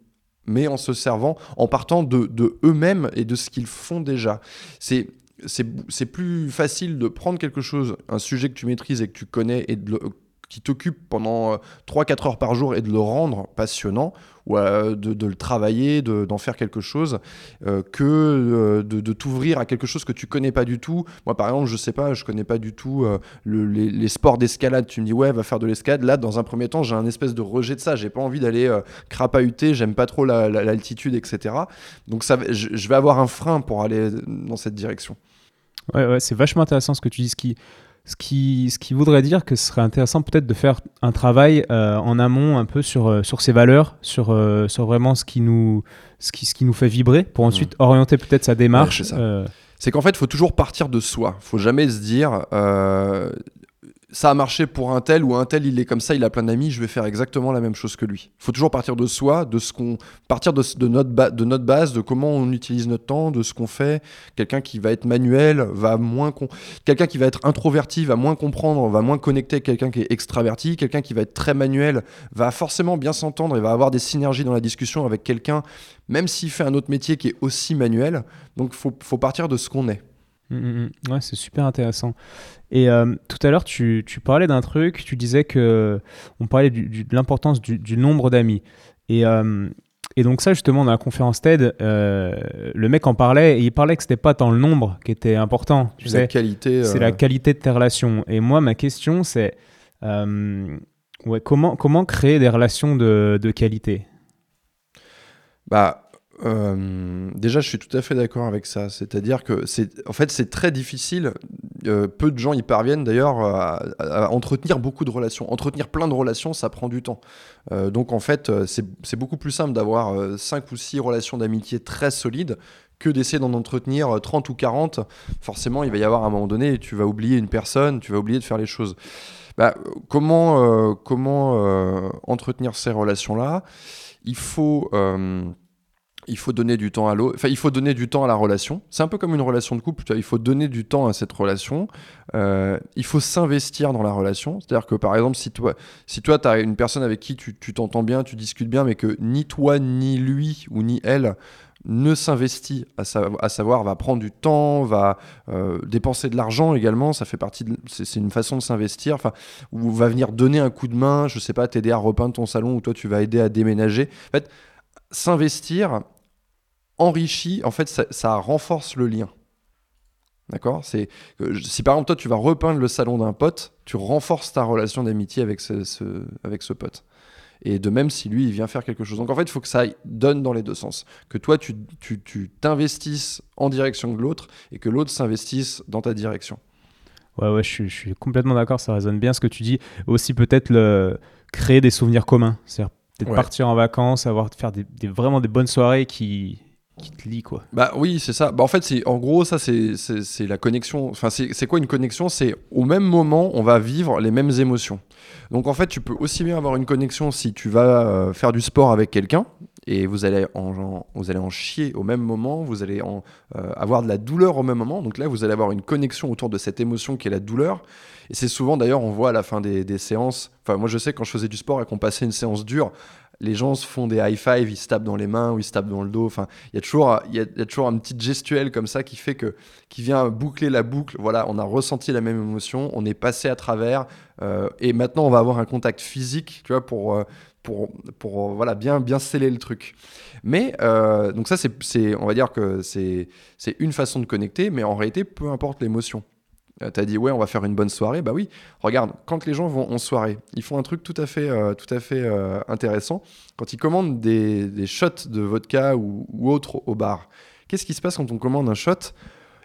mais en se servant, en partant de, eux-mêmes et de ce qu'ils font déjà. C'est c'est plus facile de prendre quelque chose, un sujet que tu maîtrises et que tu connais, et de le, qui t'occupe pendant 3-4 euh, heures par jour et de le rendre passionnant, ou euh, de, le travailler, d'en faire quelque chose, euh, que de, t'ouvrir à quelque chose que tu connais pas du tout. Moi, par exemple, je sais pas, je connais pas du tout les, sports d'escalade. Tu me dis, ouais, va faire de l'escalade. Là, dans un premier temps, j'ai un espèce de rejet de ça. J'ai pas envie d'aller crapahuter, j'aime pas trop l'altitude, etc. Donc, ça, je, vais avoir un frein pour aller dans cette direction. Ouais c'est vachement intéressant ce que tu dis. Ce qui, ce qui, ce qui voudrait dire que ce serait intéressant peut-être de faire un travail euh, en amont un peu sur, euh, sur ces valeurs, sur, euh, sur vraiment ce qui, nous, ce, qui, ce qui nous fait vibrer, pour ensuite mmh. orienter peut-être sa démarche. c'est qu'en fait, il faut toujours partir de soi. Il faut jamais se dire ça a marché pour un tel ou un tel il est comme ça, il a plein d'amis, je vais faire exactement la même chose que lui. Il faut toujours partir de soi, de ce qu'on partir de, notre de notre base, de comment on utilise notre temps, de ce qu'on fait. Quelqu'un qui va être manuel va moins quelqu'un qui va être introverti va moins comprendre, va moins connecter quelqu'un qui est extraverti, quelqu'un qui va être très manuel va forcément bien s'entendre et va avoir des synergies dans la discussion avec quelqu'un même s'il fait un autre métier qui est aussi manuel. Donc faut faut partir de ce qu'on est. Mmh, mmh, mmh. ouais, c'est super intéressant. Et euh, tout à l'heure, tu, tu parlais d'un truc, tu disais que on parlait du, de l'importance du, du, nombre d'amis. Et, euh, et, donc ça, justement, dans la conférence TED, euh, le mec en parlait et il parlait que c'était pas tant le nombre qui était important. Tu la qualité. C'est la qualité de tes relations. Et moi, ma question, c'est ouais, comment, comment créer des relations de, de qualité? Bah, euh, déjà, je suis tout à fait d'accord avec ça. C'est-à-dire que c'est, en fait, c'est très difficile. Euh, peu de gens y parviennent d'ailleurs à, entretenir beaucoup de relations. Entretenir plein de relations, ça prend du temps. Euh, donc, en fait, c'est, beaucoup plus simple d'avoir 5 ou 6 relations d'amitié très solides que d'essayer d'en entretenir 30 ou 40. Forcément, il va y avoir un moment donné, tu vas oublier une personne, tu vas oublier de faire les choses. Bah, comment comment entretenir ces relations-là? Il faut il faut donner du temps à l'autre. Enfin, il faut donner du temps à la relation. C'est un peu comme une relation de couple. Il faut donner du temps à cette relation. Euh, il faut s'investir dans la relation. C'est-à-dire que, par exemple, si toi, si toi, tu as une personne avec qui tu t'entends bien, tu discutes bien, mais que ni toi, ni lui ou ni elle ne s'investit, à, à, savoir va prendre du temps, va euh, dépenser de l'argent également, ça fait partie, c'est une façon de s'investir, enfin, ou va venir donner un coup de main, je sais pas, t'aider à repeindre ton salon, ou toi tu vas aider à déménager. En fait, s'investir, enrichit, en fait, ça, renforce le lien. D'accord? C'est si par exemple toi tu vas repeindre le salon d'un pote, tu renforces ta relation d'amitié avec ce, avec ce pote. Et de même si lui il vient faire quelque chose. Donc en fait il faut que ça donne dans les deux sens. Que toi tu t'investisses en direction de l'autre et que l'autre s'investisse dans ta direction. Ouais ouais je, suis complètement d'accord, ça résonne bien ce que tu dis. Aussi peut-être le créer des souvenirs communs. C'est-à-dire peut-être partir en vacances, avoir faire des, vraiment des bonnes soirées qui qui te lie quoi. Bah oui, c'est ça. Bah en fait, c'est en gros ça c'est la connexion. Enfin c'est quoi une connexion? C'est au même moment on va vivre les mêmes émotions. Donc en fait, tu peux aussi bien avoir une connexion si tu vas euh, faire du sport avec quelqu'un et vous allez en, vous allez en chier au même moment, vous allez euh, avoir de la douleur au même moment. Donc là, vous allez avoir une connexion autour de cette émotion qui est la douleur. Et c'est souvent d'ailleurs on voit à la fin des, des séances. Enfin moi je sais quand je faisais du sport et qu'on passait une séance dure les gens se font des high five, ils se tapent dans les mains ou ils se tapent dans le dos. Enfin, il y a toujours, il y, a, toujours comme ça qui fait que, qui vient boucler la boucle. Voilà, on a ressenti la même émotion, on est passé à travers, euh, et maintenant on va avoir un contact physique, tu vois, pour, euh, pour, pour, voilà, bien, bien sceller le truc. Mais euh, donc ça, c'est, on va dire que c'est, c'est une façon de connecter, mais en réalité, peu importe l'émotion. Euh, T'as dit ouais, on va faire une bonne soirée. Bah oui, regarde, quand les gens vont en soirée, ils font un truc tout à fait, euh, tout à fait euh, intéressant. Quand ils commandent des, des shots de vodka ou, ou autre au bar, qu'est-ce qui se passe quand on commande un shot?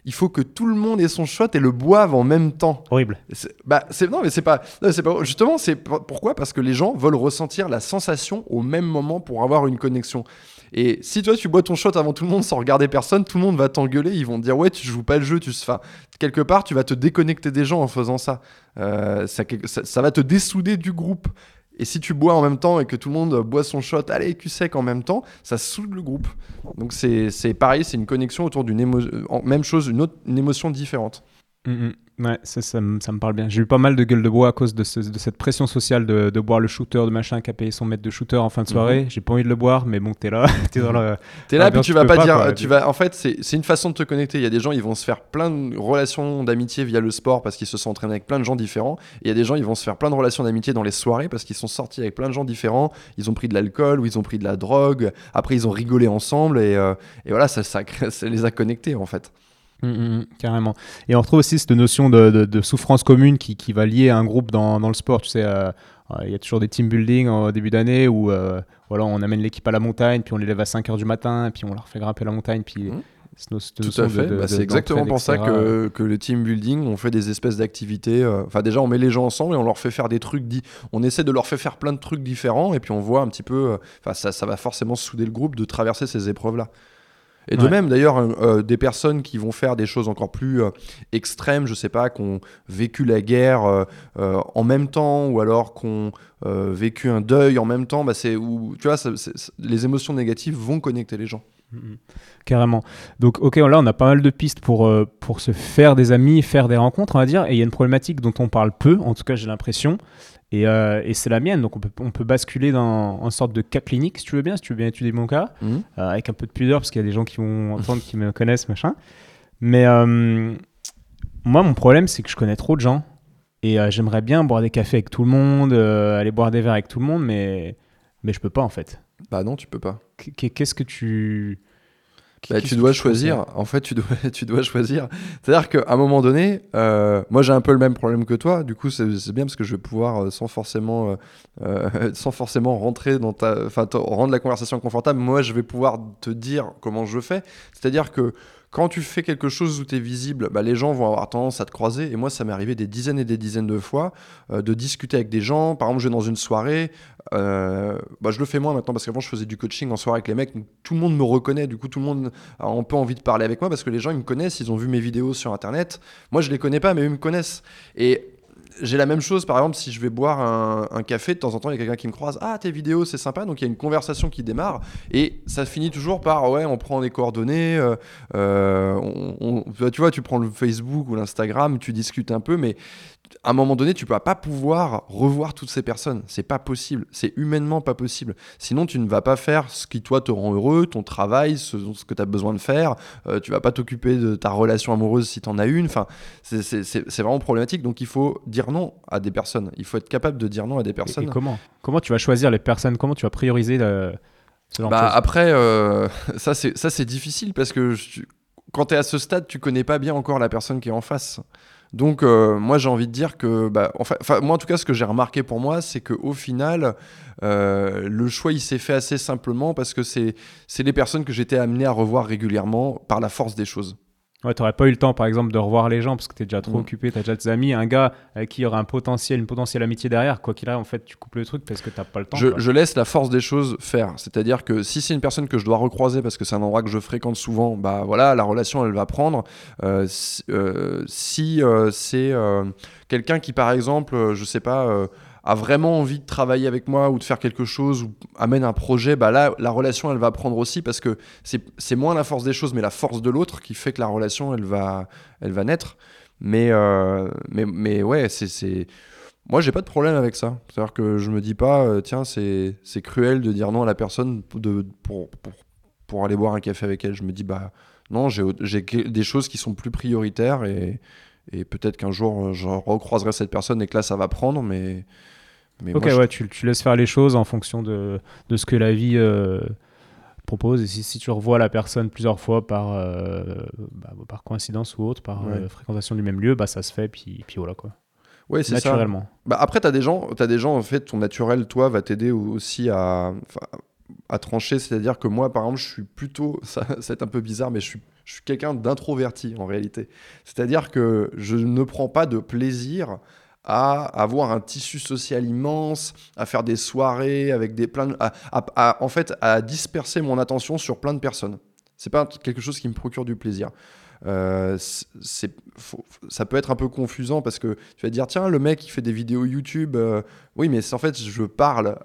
Il faut que tout le monde ait son shot et le boive en même temps. Horrible. Bah, non, mais c'est pas, pas. Justement, c'est pourquoi? Parce que les gens veulent ressentir la sensation au même moment pour avoir une connexion. Et si toi tu bois ton shot avant tout le monde sans regarder personne, tout le monde va t'engueuler. Ils vont te dire ouais, tu joues pas le jeu. Tu, enfin, quelque part, tu vas te déconnecter des gens en faisant ça. Euh, ça, ça. ça va te dessouder du groupe. Et si tu bois en même temps et que tout le monde boit son shot, allez, cul sec en même temps, ça soude le groupe. Donc c'est pareil, c'est une connexion autour d'une émotion, même chose, une, autre, émotion différente. Mm, mm. Ouais, ça, ça, me, ça me parle bien. J'ai eu pas mal de gueule de bois à cause de, ce- de cette pression sociale de, de boire le shooter, de machin qui a payé son mètre de shooter en fin de soirée. J'ai pas envie de le boire, mais bon, t'es là, t'es dans le. T'es là, puis tu vas pas, pas, dire. quoi. tu vas, en fait, c'est une façon de te connecter. Il y a des gens, ils vont se faire plein de relations d'amitié via le sport parce qu'ils se sont entraînés avec plein de gens différents. Et il y a des gens, ils vont se faire plein de relations d'amitié dans les soirées parce qu'ils sont sortis avec plein de gens différents. Ils ont pris de l'alcool ou ils ont pris de la drogue. Après, ils ont rigolé ensemble et, euh, et voilà, ça, ça, crée- ça les a connectés en fait. Mm, mm, mm, carrément. Et on retrouve aussi cette notion de, de- de souffrance commune qui, qui va lier un groupe dans, dans le sport. Tu sais, euh, euh, il y a toujours des team building au début d'année où euh, voilà, on amène l'équipe à la montagne, puis on les lève à 5 heures du matin, puis on leur fait grimper la montagne. Puis cette Tout à fait. Bah, c'est exactement pour ça que, que le team building, on fait des espèces d'activités. euh, Enfin, déjà, on met les gens ensemble et on leur fait faire des trucs. On essaie de leur faire faire plein de trucs différents et puis on voit un petit peu. euh, Enfin, ça, ça va forcément souder le groupe de traverser ces épreuves-là. Et de Ouais. même, d'ailleurs, euh, euh, des personnes qui vont faire des choses encore plus euh, extrêmes, je sais pas, qui ont vécu la guerre en même temps, ou alors qui ont vécu un deuil en même temps, bah, c'est où, tu vois, ça- c'est- c'est- les émotions négatives vont connecter les gens. Mhm. Carrément. Donc, ok, là, on a pas mal de pistes pour, euh, pour se faire des amis, faire des rencontres, on va dire. Et il y a une problématique dont on parle peu, en tout cas, j'ai l'impression. Et, euh, et c'est la mienne. Donc, on peut, on peut basculer dans en sorte de cas clinique, si tu veux bien, si tu veux bien étudier mon cas, Mhm. euh, avec un peu de pudeur, parce qu'il y a des gens qui vont entendre, qui me connaissent, machin. Mais euh, moi, mon problème, c'est que je connais trop de gens. Et j'aimerais bien boire des cafés avec tout le monde, aller boire des verres avec tout le monde, mais, mais je peux pas, en fait. Bah non, tu peux pas. Qu- Qu'est-ce que tu. Bah, tu dois choisir. En fait, tu dois, tu dois choisir. C'est-à-dire qu'à un moment donné, euh, moi j'ai un peu le même problème que toi. Du coup, c'est bien parce que je vais pouvoir, euh, sans forcément, euh, sans forcément rentrer dans ta, enfin, rendre la conversation confortable. Moi, je vais pouvoir te dire comment je fais. C'est-à-dire que quand tu fais quelque chose où tu es visible, bah, les gens vont avoir tendance à te croiser. Et moi, ça m'est arrivé des dizaines et des dizaines de fois euh, de discuter avec des gens. Par exemple, je vais dans une soirée. euh, bah, je le fais moins maintenant parce qu'avant, je faisais du coaching en soirée avec les mecs. tout le monde me reconnaît. Du coup, tout le monde a un peu envie de parler avec moi parce que les gens, ils me connaissent. Ils ont vu mes vidéos sur Internet. Moi, je les connais pas, mais eux ils me connaissent. Et j'ai la même chose, par exemple, si je vais boire un, café, de temps en temps, il y a quelqu'un qui me croise. Ah, tes vidéos, c'est sympa. Donc, il y a une conversation qui démarre. Et ça finit toujours par Ouais, on prend les coordonnées. euh, euh, on- on- tu vois, tu prends le Facebook ou l'Instagram, tu discutes un peu, mais à un moment donné, tu vas pas pouvoir revoir toutes ces personnes. C'est pas possible. C'est humainement pas possible. Sinon, tu ne vas pas faire ce qui, toi, te rend heureux, ton travail, ce, ce que tu as besoin de faire. Euh, tu vas pas t'occuper de ta relation amoureuse si tu en as une. Enfin, c'est- vraiment problématique. Donc, il faut dire non à des personnes. Il faut être capable de dire non à des personnes. Et, comment? Comment tu vas choisir les personnes? Comment tu vas prioriser le, ce genre Bah, après, euh, ça c'est ça c'est difficile parce que je- quand tu es à ce stade, tu connais pas bien encore la personne qui est en face. Donc euh, moi j'ai envie de dire que bah, enfin, moi en tout cas ce que j'ai remarqué pour moi c'est que au final euh, le choix il s'est fait assez simplement parce que c'est c'est les personnes que j'étais amené à revoir régulièrement par la force des choses. Ouais, t'aurais pas eu le temps, par exemple, de revoir les gens parce que t'es déjà trop Mm. occupé, t'as déjà tes amis, un gars avec qui il y aura un potentiel, une potentielle amitié derrière. Quoi qu'il arrive, en fait, tu coupes le truc parce que t'as pas le temps. Je, laisse la force des choses faire. C'est-à-dire que si c'est une personne que je dois recroiser parce que c'est un endroit que je fréquente souvent, bah voilà, la relation elle va prendre. Euh, si euh, si, euh, c'est euh, quelqu'un qui par exemple, euh, je sais pas, euh, a vraiment envie de travailler avec moi ou de faire quelque chose ou amène un projet, bah là la relation elle va prendre aussi parce que c'est moins la force des choses mais la force de l'autre qui fait que la relation elle va elle va naître. Mais euh, mais mais ouais c'est moi, j'ai pas de problème avec ça. C'est-à-dire que je me dis pas, euh, tiens, c'est cruel de dire non à la personne de, pour, pour, pour aller boire un café avec elle. Je me dis, bah non, j'ai des choses qui sont plus prioritaires et, et peut-être qu'un jour, euh, je recroiserai cette personne et que là, ça va prendre, mais. Mais Ok, moi, je- ouais, tu, tu laisses faire les choses en fonction de, de ce que la vie euh, propose. Et si, tu revois la personne plusieurs fois par, bah, par coïncidence ou autre, par fréquentation du même lieu, bah, ça se fait, puis, puis voilà quoi. Ouais, c'est Naturellement. Bah, après, tu as des gens, as des gens, en fait, ton naturel, toi, va t'aider aussi à, à trancher. C'est-à-dire que moi, par exemple, je suis plutôt, ça, c'est un peu bizarre, mais je suis, je suis quelqu'un d'introverti en réalité. C'est-à-dire que je ne prends pas de plaisir à avoir un tissu social immense, à faire des soirées avec des plein à, en fait à disperser mon attention sur plein de personnes. C'est pas quelque chose qui me procure du plaisir. Euh, ça peut être un peu confusant parce que tu vas dire tiens le mec qui fait des vidéos YouTube, euh, oui mais en fait je parle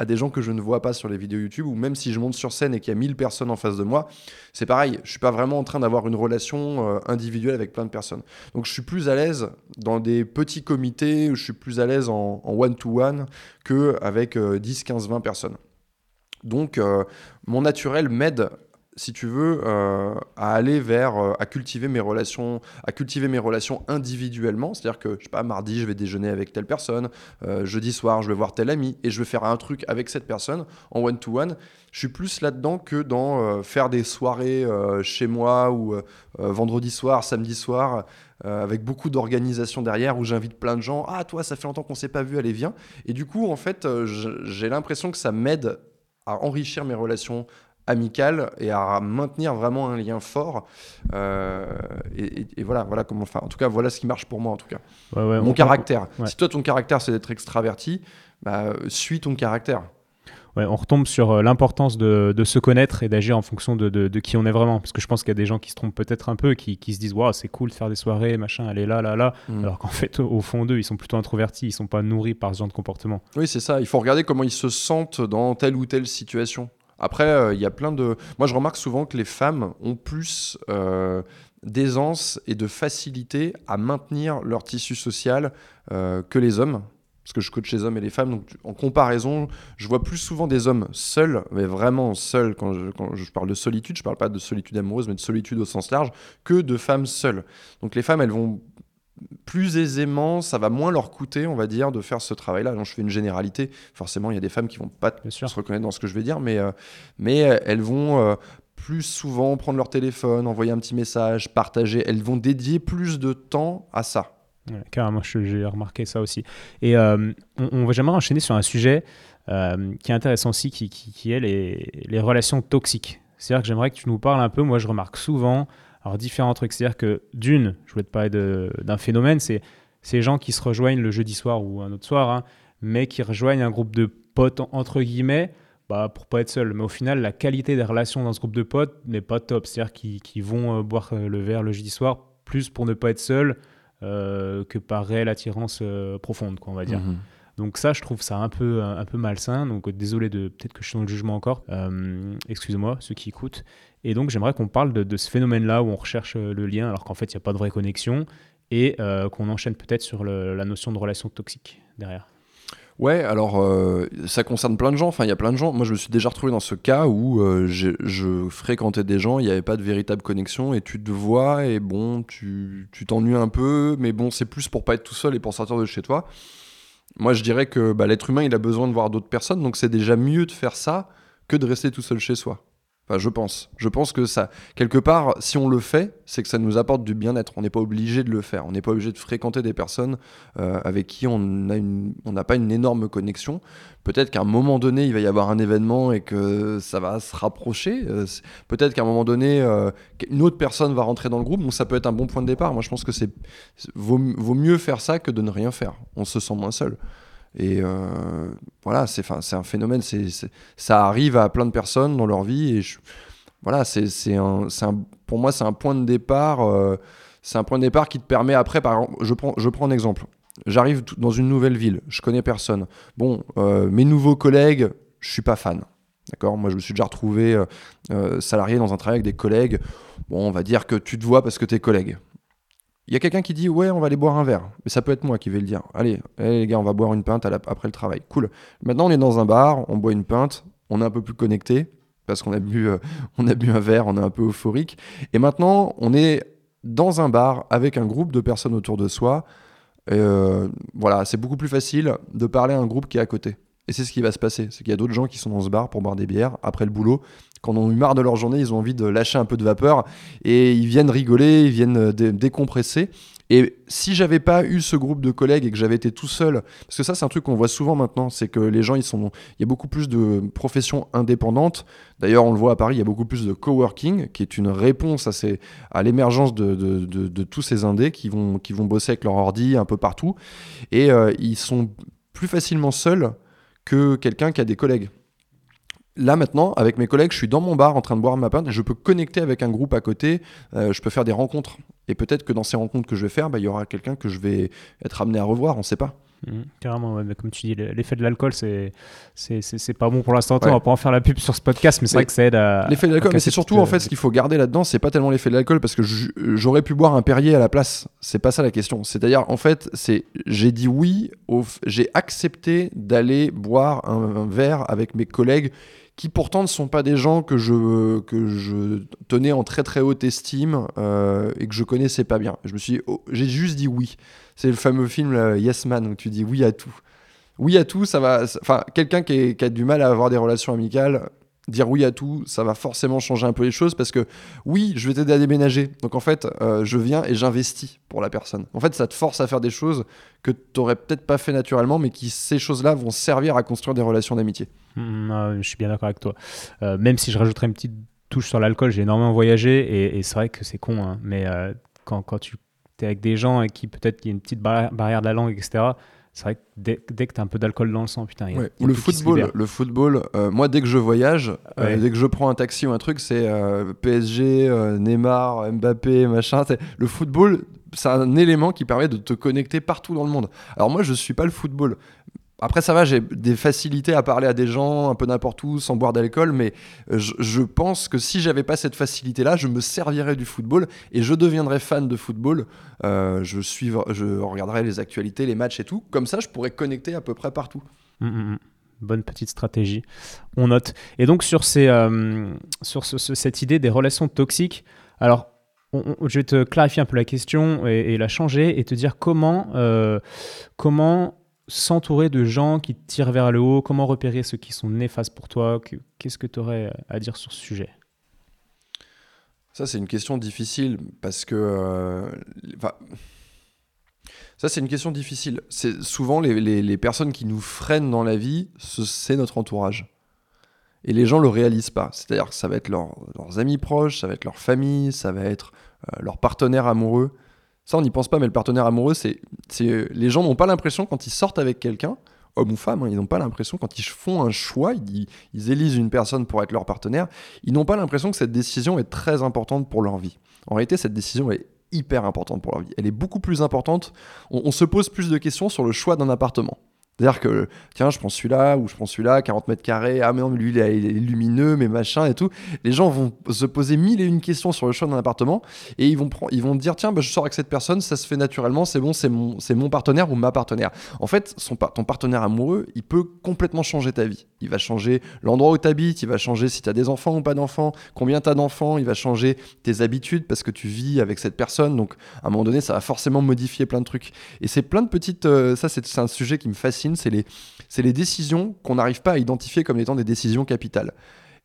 à des gens que je ne vois pas sur les vidéos YouTube, ou même si je monte sur scène et qu'il y a 1000 personnes en face de moi, c'est pareil, je suis pas vraiment en train d'avoir une relation euh, individuelle avec plein de personnes. Donc je suis plus à l'aise dans des petits comités, je suis plus à l'aise en one-to-one qu'avec 10, 15, 20 personnes. Donc euh, mon naturel m'aide si tu veux, euh, à aller vers, euh, à cultiver mes relations, à cultiver mes relations individuellement. C'est-à-dire que, je sais pas, mardi, je vais déjeuner avec telle personne, euh, jeudi soir, je vais voir tel ami, et je vais faire un truc avec cette personne en one-to-one. Je suis plus là-dedans que dans faire des soirées chez moi ou vendredi soir, samedi soir, avec beaucoup d'organisation derrière où j'invite plein de gens. Ah, toi, ça fait longtemps qu'on s'est pas vu, allez, viens. Et du coup, en fait, j'ai l'impression que ça m'aide à enrichir mes relations amical et à maintenir vraiment un lien fort. Euh, et, voilà, voilà comment. Enfin, en tout cas, voilà ce qui marche pour moi en tout cas. Mon caractère. Si toi ton caractère c'est d'être extraverti, bah, suis ton caractère. Ouais, on retombe sur euh, l'importance de, de, se connaître et d'agir en fonction de, de, qui on est vraiment. Parce que je pense qu'il y a des gens qui se trompent peut-être un peu, qui, qui se disent Waouh, c'est cool de faire des soirées, machin, aller là, là, là. Mm. Alors qu'en fait, au fond d'eux, ils sont plutôt introvertis, ils sont pas nourris par ce genre de comportement. Oui, c'est ça. Il faut regarder comment ils se sentent dans telle ou telle situation. Après, euh, il y a plein de. Moi, je remarque souvent que les femmes ont plus euh, d'aisance et de facilité à maintenir leur tissu social euh, que les hommes. Parce que je coach les hommes et les femmes, donc en comparaison, je vois plus souvent des hommes seuls, mais vraiment seuls, quand je, quand je parle de solitude, je parle pas de solitude amoureuse, mais de solitude au sens large, que de femmes seules. Donc les femmes, elles vont plus aisément, ça va moins leur coûter, on va dire, de faire ce travail-là. je fais une généralité. Forcément, il y a des femmes qui vont pas se reconnaître dans ce que je vais dire, mais, euh, mais euh, elles vont euh, plus souvent prendre leur téléphone, envoyer un petit message, partager. Elles vont dédier plus de temps à ça. carrément, j'ai remarqué ça aussi. Et on, va jamais enchaîner sur un sujet qui est intéressant aussi, qui, qui, est les, les relations toxiques. C'est-à-dire que j'aimerais que tu nous parles un peu. Moi, je remarque souvent alors, différents trucs. C'est-à-dire que, d'une, je voulais te parler d'un phénomène, c'est ces gens qui se rejoignent le jeudi soir ou un autre soir, hein, mais qui rejoignent un groupe de potes, entre guillemets, bah, pour pas être seul. Mais au final, la qualité des relations dans ce groupe de potes n'est pas top. C'est-à-dire qu'ils vont euh, boire euh, le verre le jeudi soir plus pour ne pas être seul euh, que par réelle attirance profonde, quoi, on va dire. Mhm. Donc ça, je trouve ça un peu, un, peu malsain. Donc désolé de peut-être que je suis dans le jugement encore. Excusez-moi, ceux qui écoutent. Et donc j'aimerais qu'on parle de, ce phénomène-là où on recherche euh, le lien alors qu'en fait il n'y a pas de vraie connexion et euh, qu'on enchaîne peut-être sur la notion de relation toxique derrière. Ouais, alors euh, ça concerne plein de gens. Enfin, il y a plein de gens. Moi, je me suis déjà retrouvé dans ce cas où je fréquentais des gens, il n'y avait pas de véritable connexion et tu te vois et bon, tu t'ennuies un peu, mais bon, c'est plus pour pas être tout seul et pour sortir de chez toi. Moi, je dirais que bah, l'être humain, il a besoin de voir d'autres personnes, donc c'est déjà mieux de faire ça que de rester tout seul chez soi je pense. Je pense que ça, quelque part, si on le fait, c'est que ça nous apporte du bien-être. On n'est pas obligé de le faire. On n'est pas obligé de fréquenter des personnes euh, avec qui on n'a pas une énorme connexion. Peut-être qu'à un moment donné, il va y avoir un événement et que ça va se rapprocher. Euh, peut-être qu'à un moment donné, euh, une autre personne va rentrer dans le groupe. Donc ça peut être un bon point de départ. Moi, je pense que c'est vaut mieux faire ça que de ne rien faire. On se sent moins seul. Et euh, voilà, c'est un phénomène, ça arrive à plein de personnes dans leur vie. Et voilà, pour moi, c'est un point de départ. Euh, c'est un point de départ qui te permet après, je prends, un exemple. J'arrive dans une nouvelle ville, je connais personne. Bon, euh, mes nouveaux collègues, je suis pas fan. D'accord? Moi, je me suis déjà retrouvé salarié dans un travail avec des collègues. Bon, on va dire que tu te vois parce que tu es collègue. Il y a quelqu'un qui dit ouais on va aller boire un verre, mais ça peut être moi qui vais le dire. Allez, les gars on va boire une pinte après le travail. Cool. Maintenant on est dans un bar, on boit une pinte, on est un peu plus connecté parce qu'on a bu euh, a bu un verre, on est un peu euphorique. Et maintenant on est dans un bar avec un groupe de personnes autour de soi. Euh, voilà, c'est beaucoup plus facile de parler à un groupe qui est à côté. Et c'est ce qui va se passer. C'est qu'il y a d'autres gens qui sont dans ce bar pour boire des bières après le boulot. Quand on a eu marre de leur journée, ils ont envie de lâcher un peu de vapeur et ils viennent rigoler, ils viennent euh, décompresser. Et si j'avais pas eu ce groupe de collègues et que j'avais été tout seul, parce que ça c'est un truc qu'on voit souvent maintenant, c'est que les gens ils sont, il y a beaucoup plus de professions indépendantes. D'ailleurs on le voit à Paris, il y a beaucoup plus de coworking, qui est une réponse à, à l'émergence de, de, de, tous ces indés qui vont, qui vont bosser avec leur ordi un peu partout, et euh, ils sont plus facilement seuls que quelqu'un qui a des collègues là maintenant, avec mes collègues, je suis dans mon bar en train de boire ma pinte et je peux connecter avec un groupe à côté, euh, je peux faire des rencontres. Et peut-être que dans ces rencontres que je vais faire, bah, il y aura quelqu'un que je vais être amené à revoir, on ne sait pas. Mmh, carrément, mais comme tu dis, l'effet de l'alcool, c'est c'est pas bon pour l'instant. On va pas en faire la pub sur ce podcast, mais c'est vrai que ça aide à. L'effet de l'alcool, mais c'est surtout en fait ce qu'il faut garder là-dedans, c'est pas tellement l'effet de l'alcool parce que j'aurais pu boire un Perrier à la place. C'est pas ça la question. C'est-à-dire, en fait, c'est j'ai dit oui, j'ai accepté d'aller boire un, verre avec mes collègues qui pourtant ne sont pas des gens que je, tenais en très très haute estime euh, et que je connaissais pas bien. Je me suis oh, j'ai juste dit oui. C'est le fameux film Yes Man où tu dis oui à tout. Oui à tout, ça va. Enfin, quelqu'un qui, a du mal à avoir des relations amicales, dire oui à tout, ça va forcément changer un peu les choses parce que oui, je vais t'aider à déménager. Donc en fait, euh, je viens et j'investis pour la personne. En fait, ça te force à faire des choses que tu n'aurais peut-être pas fait naturellement, mais qui ces choses-là vont servir à construire des relations d'amitié. Mmh, ah, je suis bien d'accord avec toi. Euh, même si je rajouterais une petite touche sur l'alcool, j'ai énormément voyagé et, c'est vrai que c'est con, hein, mais euh, quand, quand, tu es avec des gens et qui peut-être qu'il y a une petite barrière de la langue, etc., c'est vrai que dès, dès que tu as un peu d'alcool dans le sang, putain, il y a, le, football, le football, euh, moi dès que je voyage, dès que je prends un taxi ou un truc, c'est PSG, Neymar, Mbappé, machin. Le football, c'est un élément qui permet de te connecter partout dans le monde. Alors moi, je suis pas le football, après, ça va, j'ai des facilités à parler à des gens un peu n'importe où sans boire d'alcool, mais euh, je, pense que si j'avais pas cette facilité-là, je me servirais du football et je deviendrais fan de football. Euh, je, je regarderais les actualités, les matchs et tout. Comme ça, je pourrais connecter à peu près partout. Mmh, mmh, mmh. Bonne petite stratégie. On note. Et donc, sur, ces, euh, sur cette idée des relations toxiques, alors je vais te clarifier un peu la question et, la changer et te dire comment, comment s'entourer de gens qui tirent vers le haut Comment repérer ceux qui sont néfastes pour toi Qu'est-ce que tu aurais à dire sur ce sujet? Ça, c'est une question difficile parce que. Euh, ça, c'est une question difficile. C'est souvent les, personnes qui nous freinent dans la vie, c'est notre entourage. Et les gens le réalisent pas. C'est-à-dire que ça va être leurs amis proches, ça va être leur famille, ça va être euh, leur partenaire amoureux. Ça, on n'y pense pas, mais le partenaire amoureux, c'est. Les gens n'ont pas l'impression, quand ils sortent avec quelqu'un, homme ou femme, hein, ils n'ont pas l'impression, quand ils font un choix, ils, ils, élisent une personne pour être leur partenaire, ils n'ont pas l'impression que cette décision est très importante pour leur vie. En réalité, cette décision est hyper importante pour leur vie. Elle est beaucoup plus importante. on se pose plus de questions sur le choix d'un appartement. C'est-à-dire que, tiens, je prends celui-là ou je prends celui-là, 40 mètres carrés, ah mais non, lui il est, lumineux, mais machin et tout. Les gens vont se poser mille et une questions sur le choix d'un appartement et ils vont, ils dire, tiens, bah, je sors avec cette personne, ça se fait naturellement, c'est bon, c'est mon, partenaire ou ma partenaire. En fait, ton partenaire amoureux, il peut complètement changer ta vie. Il va changer l'endroit où tu habites, il va changer si tu as des enfants ou pas d'enfants, combien tu as d'enfants, il va changer tes habitudes parce que tu vis avec cette personne. Donc, à un moment donné, ça va forcément modifier plein de trucs. Et c'est plein de petites. Euh, ça, c'est un sujet qui me fascine c'est les, décisions qu'on n'arrive pas à identifier comme étant des décisions capitales.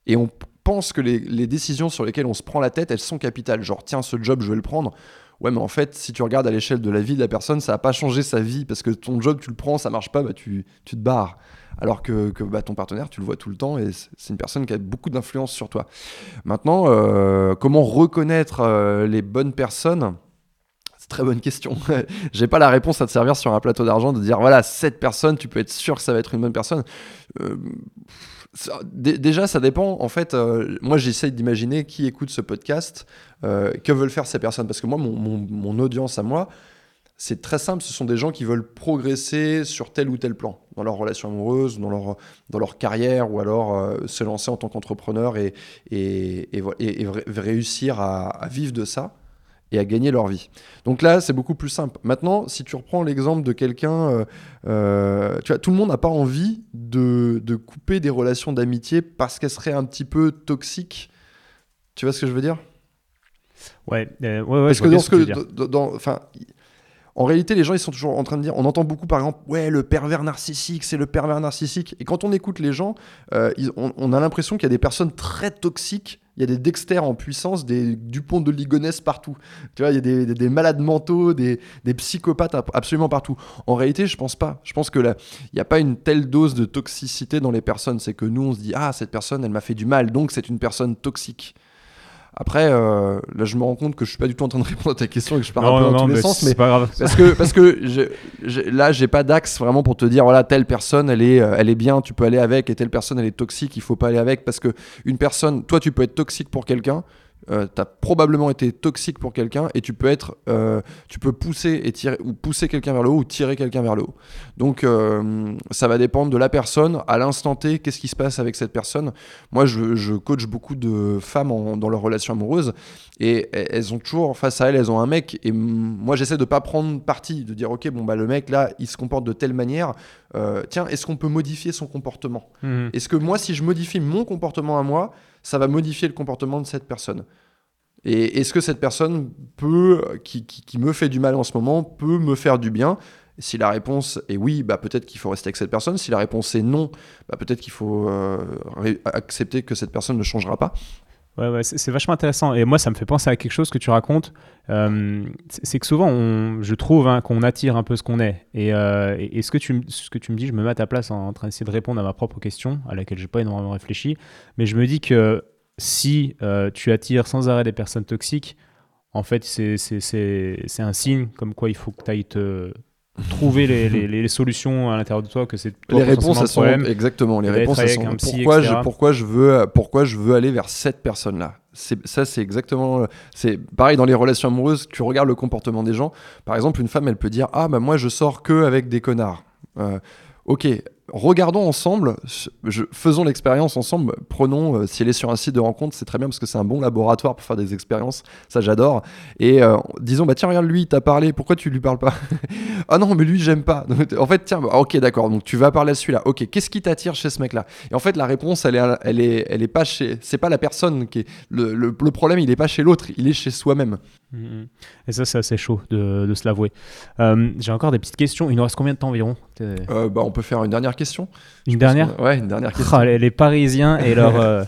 Et on pense que les, décisions sur lesquelles on se prend la tête, elles sont capitales. Genre, tiens, ce job, je vais le prendre. Ouais, mais en fait, si tu regardes à l'échelle de la vie de la personne, ça n'a pas changé sa vie parce que ton job, tu le prends, ça marche pas, bah, tu, te barres. Alors que, que bah, ton partenaire, tu le vois tout le temps et c'est une personne qui a beaucoup d'influence sur toi. Maintenant, euh, comment reconnaître euh, les bonnes personnes? Très bonne question. J'ai pas la réponse à te servir sur un plateau d'argent de dire voilà, cette personne, tu peux être sûr que ça va être une bonne personne. Euh, déjà, ça dépend. En fait, euh, moi, j'essaye d'imaginer qui écoute ce podcast, euh, que veulent faire ces personnes. Parce que moi, mon, audience à moi, c'est très simple. Ce sont des gens qui veulent progresser sur tel ou tel plan, dans leur relation amoureuse, dans leur, dans leur carrière, ou alors se lancer en tant qu'entrepreneur et, réussir à vivre de ça et à gagner leur vie. Donc là, c'est beaucoup plus simple. Maintenant, si tu reprends l'exemple de quelqu'un, euh, euh, tu vois, tout le monde n'a pas envie de, de, couper des relations d'amitié parce qu'elles seraient un petit peu toxiques. Tu vois ce que je veux dire? Ouais, euh, ouais, ouais, Parce que dans ce que, dans, enfin, En réalité, les gens, ils sont toujours en train de dire, on entend beaucoup par exemple, ouais, le pervers narcissique, c'est le pervers narcissique. Et quand on écoute les gens, ils- on, on a l'impression qu'il y a des personnes très toxiques. Il y a des Dexter en puissance, des Dupont de Ligonnès partout. Tu vois, il y a des, des- des malades mentaux, des, psychopathes ab- absolument partout. En réalité, je pense pas. Je pense que là, il n'y a pas une telle dose de toxicité dans les personnes. C'est que nous, on se dit, ah, cette personne, elle m'a fait du mal, donc c'est une personne toxique. Après, euh, là, je me rends compte que je suis pas du tout en train de répondre à ta question et que je pars un peu dans tous les mais sens, mais pas grave. parce que parce que je- je- là j'ai pas d'axe vraiment pour te dire voilà telle personne elle est euh, elle est bien tu peux aller avec et telle personne elle est toxique il faut pas aller avec parce que une personne toi tu peux être toxique pour quelqu'un euh, t'as probablement été toxique pour quelqu'un et tu peux être euh, tu peux pousser et tirer ou pousser quelqu'un vers le haut ou tirer quelqu'un vers le haut. Donc euh, ça va dépendre de la personne à l'instant T qu'est-ce qui se passe avec cette personne. Moi je, je coach beaucoup de femmes en- dans leurs relations amoureuses et elles ont toujours face à elles elles ont un mec et moi j'essaie de pas prendre parti de dire ok bon bah le mec là il se comporte de telle manière Euh, tiens est-ce qu'on peut modifier son comportement? Mhm. est-ce que moi si je modifie mon comportement à moi ça va modifier le comportement de cette personne et est-ce que cette personne peut qui, me fait du mal en ce moment peut me faire du bien? Si la réponse est oui, bah peut-être qu'il faut rester avec cette personne. Si la réponse est non, bah peut-être qu'il faut euh, accepter que cette personne ne changera pas. Ouais, c'est vachement intéressant. Et moi, ça me fait penser à quelque chose que tu racontes. Euh, c'est que souvent, je trouve hein, qu'on attire un peu ce qu'on est. Et, euh, ce, que tu, me dis, je me mets à ta place en, en train d'essayer de répondre à ma propre question, à laquelle j'ai pas énormément réfléchi. Mais je me dis que si euh, tu attires sans arrêt des personnes toxiques, en fait, c'est un signe comme quoi il faut que tu ailles te trouver les, les- les solutions à l'intérieur de toi, que c'est les réponses, sont problème. exactement. Les réponses, un psy, pourquoi je, pourquoi je veux, pourquoi je veux aller vers cette personne-là. C'est ça, c'est exactement. C'est pareil dans les relations amoureuses. Tu regardes le comportement des gens. Par exemple, une femme, elle peut dire ah bah moi je sors que avec des connards. Euh, ok. Regardons ensemble, faisons l'expérience ensemble. Prenons, euh, si elle est sur un site de rencontre, c'est très bien parce que c'est un bon laboratoire pour faire des expériences. Ça, j'adore. Et euh, disons, bah tiens, regarde, lui, il t'a parlé, pourquoi tu lui parles pas Ah non, mais lui, j'aime pas. En fait, tiens, bah, ok, d'accord, donc tu vas parler à celui-là. Ok, qu'est-ce qui t'attire chez ce mec-là? Et en fait, la réponse, elle est, elle est, elle pas chez. C'est pas la personne qui est. Le problème, il est pas chez l'autre, il est chez soi-même. Mhm. Et ça, c'est assez chaud de, de se l'avouer. Euh, J'ai encore des petites questions. Il nous reste combien de temps environ Euh, bah, on peut faire une dernière question. Une dernière Ouais, une dernière question. Ah, les, les Parisiens et leur, euh,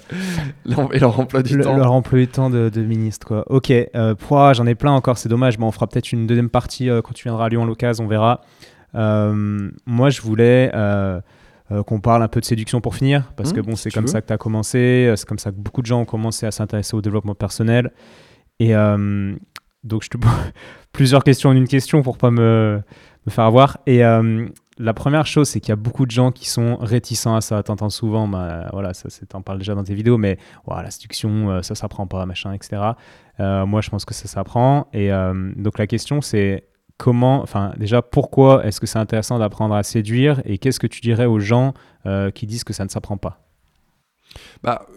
Et leur emploi du le- temps. leur emploi du temps de, de ministre. Quoi. Ok, euh, j'en ai plein encore, c'est dommage. mais on fera peut-être une deuxième partie quand tu viendras à Lyon l'occasion, on verra. Moi, je voulais euh, qu'on parle un peu de séduction pour finir, parce Mmh, que bon, c'est comme veux. ça que tu as commencé, c'est comme ça que beaucoup de gens ont commencé à s'intéresser au développement personnel. Et euh, donc, je te pose plusieurs questions en une question pour pas me, me faire avoir. Et euh, la première chose, c'est qu'il y a beaucoup de gens qui sont réticents à ça. T'entends souvent, bah, voilà, ça, t'en parles déjà dans tes vidéos, mais la séduction, euh, ça s'apprend pas, machin, etc. Moi, je pense que ça s'apprend. Et donc, la question, c'est comment, enfin, déjà, pourquoi est-ce que c'est intéressant d'apprendre à séduire et qu'est-ce que tu dirais aux gens qui disent que ça ne s'apprend pas? Bah,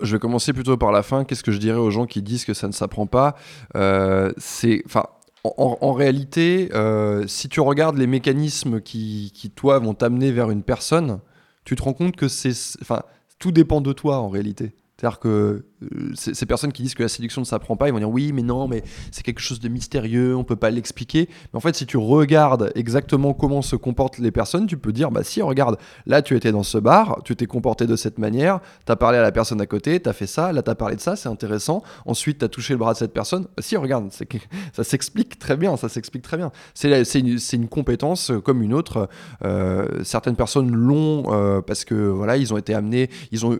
je vais commencer plutôt par la fin. Qu'est-ce que je dirais aux gens qui disent que ça ne s'apprend pas? Euh, C'est, enfin, en, réalité, euh, si tu regardes les mécanismes qui, qui toi, vont t'amener vers une personne, tu te rends compte que c'est, enfin, tout dépend de toi en réalité. C'est-à-dire que ces ces personnes qui disent que la séduction ne s'apprend pas, ils vont dire oui, mais non, mais c'est quelque chose de mystérieux, on peut pas l'expliquer. Mais en fait, si tu regardes exactement comment se comportent les personnes, tu peux dire bah si, regarde, là tu étais dans ce bar, tu t'es comporté de cette manière, tu as parlé à la personne à côté, tu as fait ça, là tu as parlé de ça, c'est intéressant. Ensuite, tu as touché le bras de cette personne. Bah, si, regarde, ça s'explique très bien, ça s'explique très bien. C'est une, une compétence euh, comme une autre. Euh, certaines personnes l'ont euh, parce que voilà, ils ont été amenés, ils ont,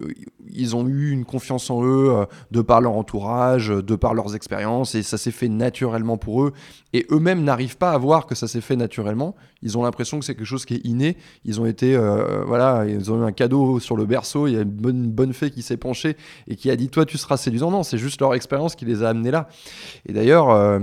ils ont eu une confiance en eux euh, de par leur entourage, euh, de par leurs expériences, et ça s'est fait naturellement pour eux. Et eux-mêmes n'arrivent pas à voir que ça s'est fait naturellement. Ils ont l'impression que c'est quelque chose qui est inné. Ils ont été, euh, voilà, ils ont eu un cadeau sur le berceau. Il y a une bonne, bonne fée qui s'est penchée et qui a dit Toi, tu seras séduisant. Non, c'est juste leur expérience qui les a amenés là. Et d'ailleurs,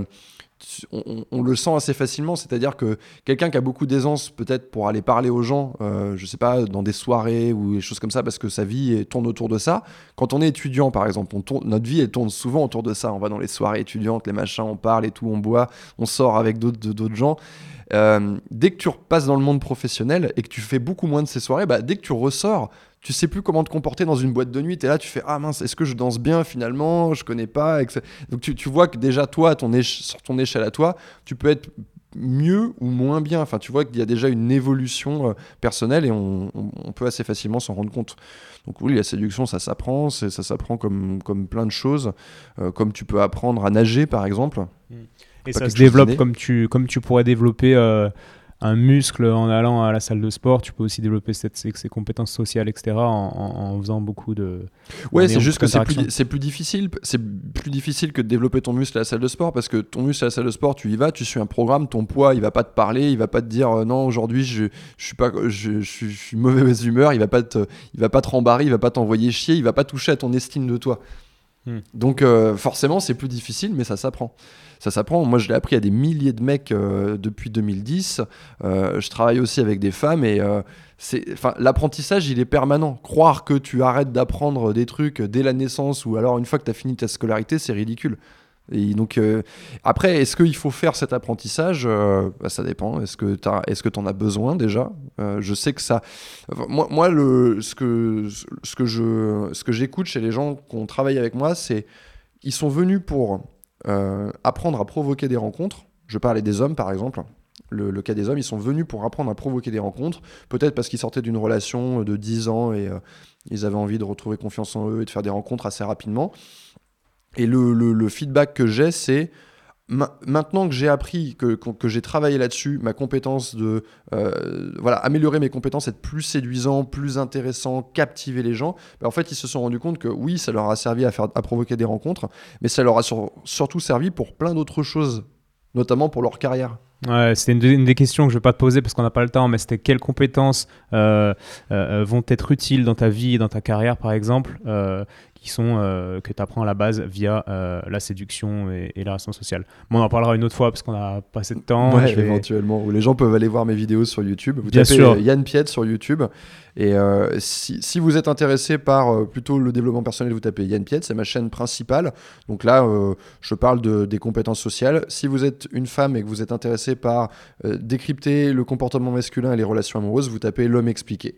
on, le sent assez facilement, c'est-à-dire que quelqu'un qui a beaucoup d'aisance peut-être pour aller parler aux gens, euh, je sais pas, dans des soirées ou des choses comme ça, parce que sa vie tourne autour de ça. Quand on est étudiant, par exemple, notre vie elle tourne souvent autour de ça. On va dans les soirées étudiantes, les machins, on parle et tout, on boit, on sort avec d'autres gens. Euh, dès que tu repasses dans le monde professionnel et que tu fais beaucoup moins de ces soirées, bah, dès que tu ressors, tu sais plus comment te comporter dans une boîte de nuit. Et là, tu fais Ah mince, est-ce que je danse bien finalement Je connais pas. etc. Donc tu, tu vois que déjà, toi, ton sur ton échelle à toi, tu peux être mieux ou moins bien. Enfin, tu vois qu'il y a déjà une évolution euh, personnelle et on, on- on peut assez facilement s'en rendre compte. Donc oui, la séduction, ça s'apprend, ça s'apprend comme, comme plein de choses, euh, comme tu peux apprendre à nager, par exemple. Et Pas ça se développe comme tu, comme tu pourrais développer euh, un muscle en allant à la salle de sport. Tu peux aussi développer cette, ces, ces compétences sociales, etc. en, en- en faisant beaucoup de. Ouais, c'est juste que c'est plus, difficile. C'est plus difficile que de développer ton muscle à la salle de sport parce que ton muscle à la salle de sport, tu y vas, tu suis un programme, ton poids, il va pas te parler, il va pas te dire euh, non aujourd'hui je, je suis pas, je, je suis- je suis de mauvaise humeur, il va pas te, il va pas te rembarrer, il va pas t'envoyer chier, il va pas toucher à ton estime de toi. Hmm. Donc euh, forcément c'est plus difficile, mais ça s'apprend. Ça s'apprend. Moi je l'ai appris à des milliers de mecs euh, depuis 2010. Euh, je travaille aussi avec des femmes et euh, l'apprentissage, il est permanent. Croire que tu arrêtes d'apprendre des trucs dès la naissance ou alors une fois que tu as fini ta scolarité, c'est ridicule. Et donc, après, est-ce qu'il faut faire cet apprentissage? Bah, Ça dépend. Est-ce que tu que en as besoin déjà? Je sais que ça. moi, moi le, ce que, ce que j'écoute chez les gens qui ont travaillé avec moi, c'est ils sont venus pour euh, apprendre à provoquer des rencontres. Je parlais des hommes, par exemple. Le, cas des hommes, ils sont venus pour apprendre à provoquer des rencontres. Peut-être parce qu'ils sortaient d'une relation de 10 ans et euh, ils avaient envie de retrouver confiance en eux et de faire des rencontres assez rapidement. Et le feedback que j'ai, c'est ma- maintenant que j'ai appris, que, que, j'ai travaillé là-dessus, ma compétence de euh, voilà, améliorer mes compétences, être plus séduisant, plus intéressant, captiver les gens, ben, en fait, ils se sont rendus compte que oui, ça leur a servi à, faire, à provoquer des rencontres, mais ça leur a sur- surtout servi pour plein d'autres choses, notamment pour leur carrière. Ouais, c'était une, de- une des questions que je vais pas te poser parce qu'on n'a pas le temps, mais c'était quelles compétences euh, euh, euh, vont être utiles dans ta vie et dans ta carrière, par exemple, euh, qui sont que tu apprends à la base via la séduction et, et la relation sociale. Bon, on en parlera une autre fois parce qu'on a pas assez de temps. Ouais, vais- éventuellement. Où les gens peuvent aller voir mes vidéos sur YouTube. Vous Bien tapez sûr. Yann Piette sur YouTube. Et si, si vous êtes intéressé par plutôt le développement personnel, vous tapez Yann Piette, c'est ma chaîne principale. Donc là, je parle de, des compétences sociales. Si vous êtes une femme et que vous êtes intéressé par euh, décrypter le comportement masculin et les relations amoureuses, vous tapez L'homme expliqué.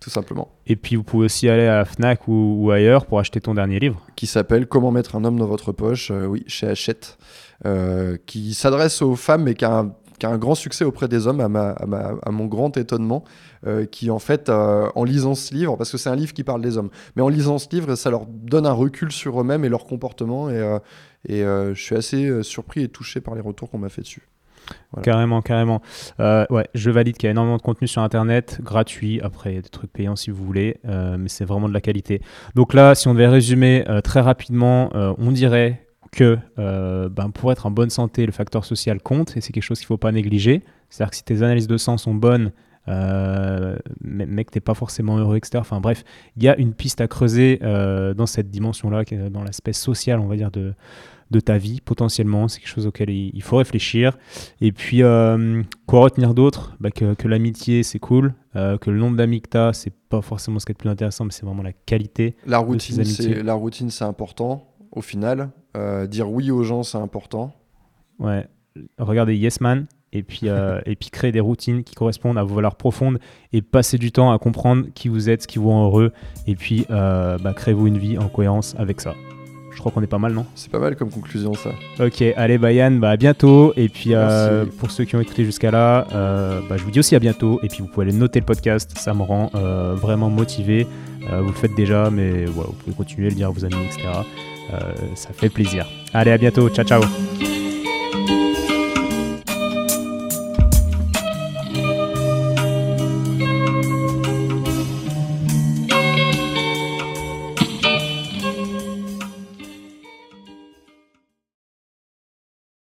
Tout simplement. Et puis vous pouvez aussi aller à la Fnac ou, ou ailleurs pour acheter ton dernier livre. qui s'appelle Comment mettre un homme dans votre poche, euh, oui, chez Hachette, euh, qui s'adresse aux femmes mais qui a, un, qui a un grand succès auprès des hommes, à, ma, à, ma- à mon grand étonnement, euh, qui en fait, euh, en lisant ce livre, parce que c'est un livre qui parle des hommes, mais en lisant ce livre, ça leur donne un recul sur eux-mêmes et leur comportement, et, euh, et je suis assez surpris et touché par les retours qu'on m'a fait dessus. Carrément, carrément. Euh, ouais, je valide qu'il y a énormément de contenu sur Internet, gratuit. Après, il y a des trucs payants si vous voulez, euh, mais c'est vraiment de la qualité. Donc là, si on devait résumer euh, très rapidement, on dirait que ben, pour être en bonne santé, le facteur social compte et c'est quelque chose qu'il ne faut pas négliger. C'est-à-dire que si tes analyses de sang sont bonnes, euh, tu n'es pas forcément heureux, etc. Enfin bref, il y a une piste à creuser dans cette dimension-là, dans l'aspect social, on va dire, de, de ta vie potentiellement. C'est quelque chose auquel il, faut réfléchir. Et puis, euh, quoi retenir d'autre? Bah, Que, que l'amitié, c'est cool. euh, que le nombre d'amis que tu as, c'est pas forcément ce qui est le plus intéressant, mais c'est vraiment la qualité. La routine, c'est la routine, c'est important. Au final, Euh, dire oui aux gens, c'est important. Ouais. Regardez Yes Man. Et puis, et puis créer des routines qui correspondent à vos valeurs profondes et passer du temps à comprendre qui vous êtes, ce qui vous rend heureux. Et puis, bah, créez-vous une vie en cohérence avec ça. Je crois qu'on est pas mal, non C'est pas mal comme conclusion, ça. Ok, allez Bayan, bah à bientôt. Et puis euh, pour ceux qui ont écouté jusqu'à là, euh, bah, je vous dis aussi à bientôt. Et puis vous pouvez aller noter le podcast, ça me rend euh, vraiment motivé. Vous le faites déjà, mais voilà, vous pouvez continuer à le dire à vos amis, etc. Ça fait plaisir. Allez, à bientôt, ciao ciao.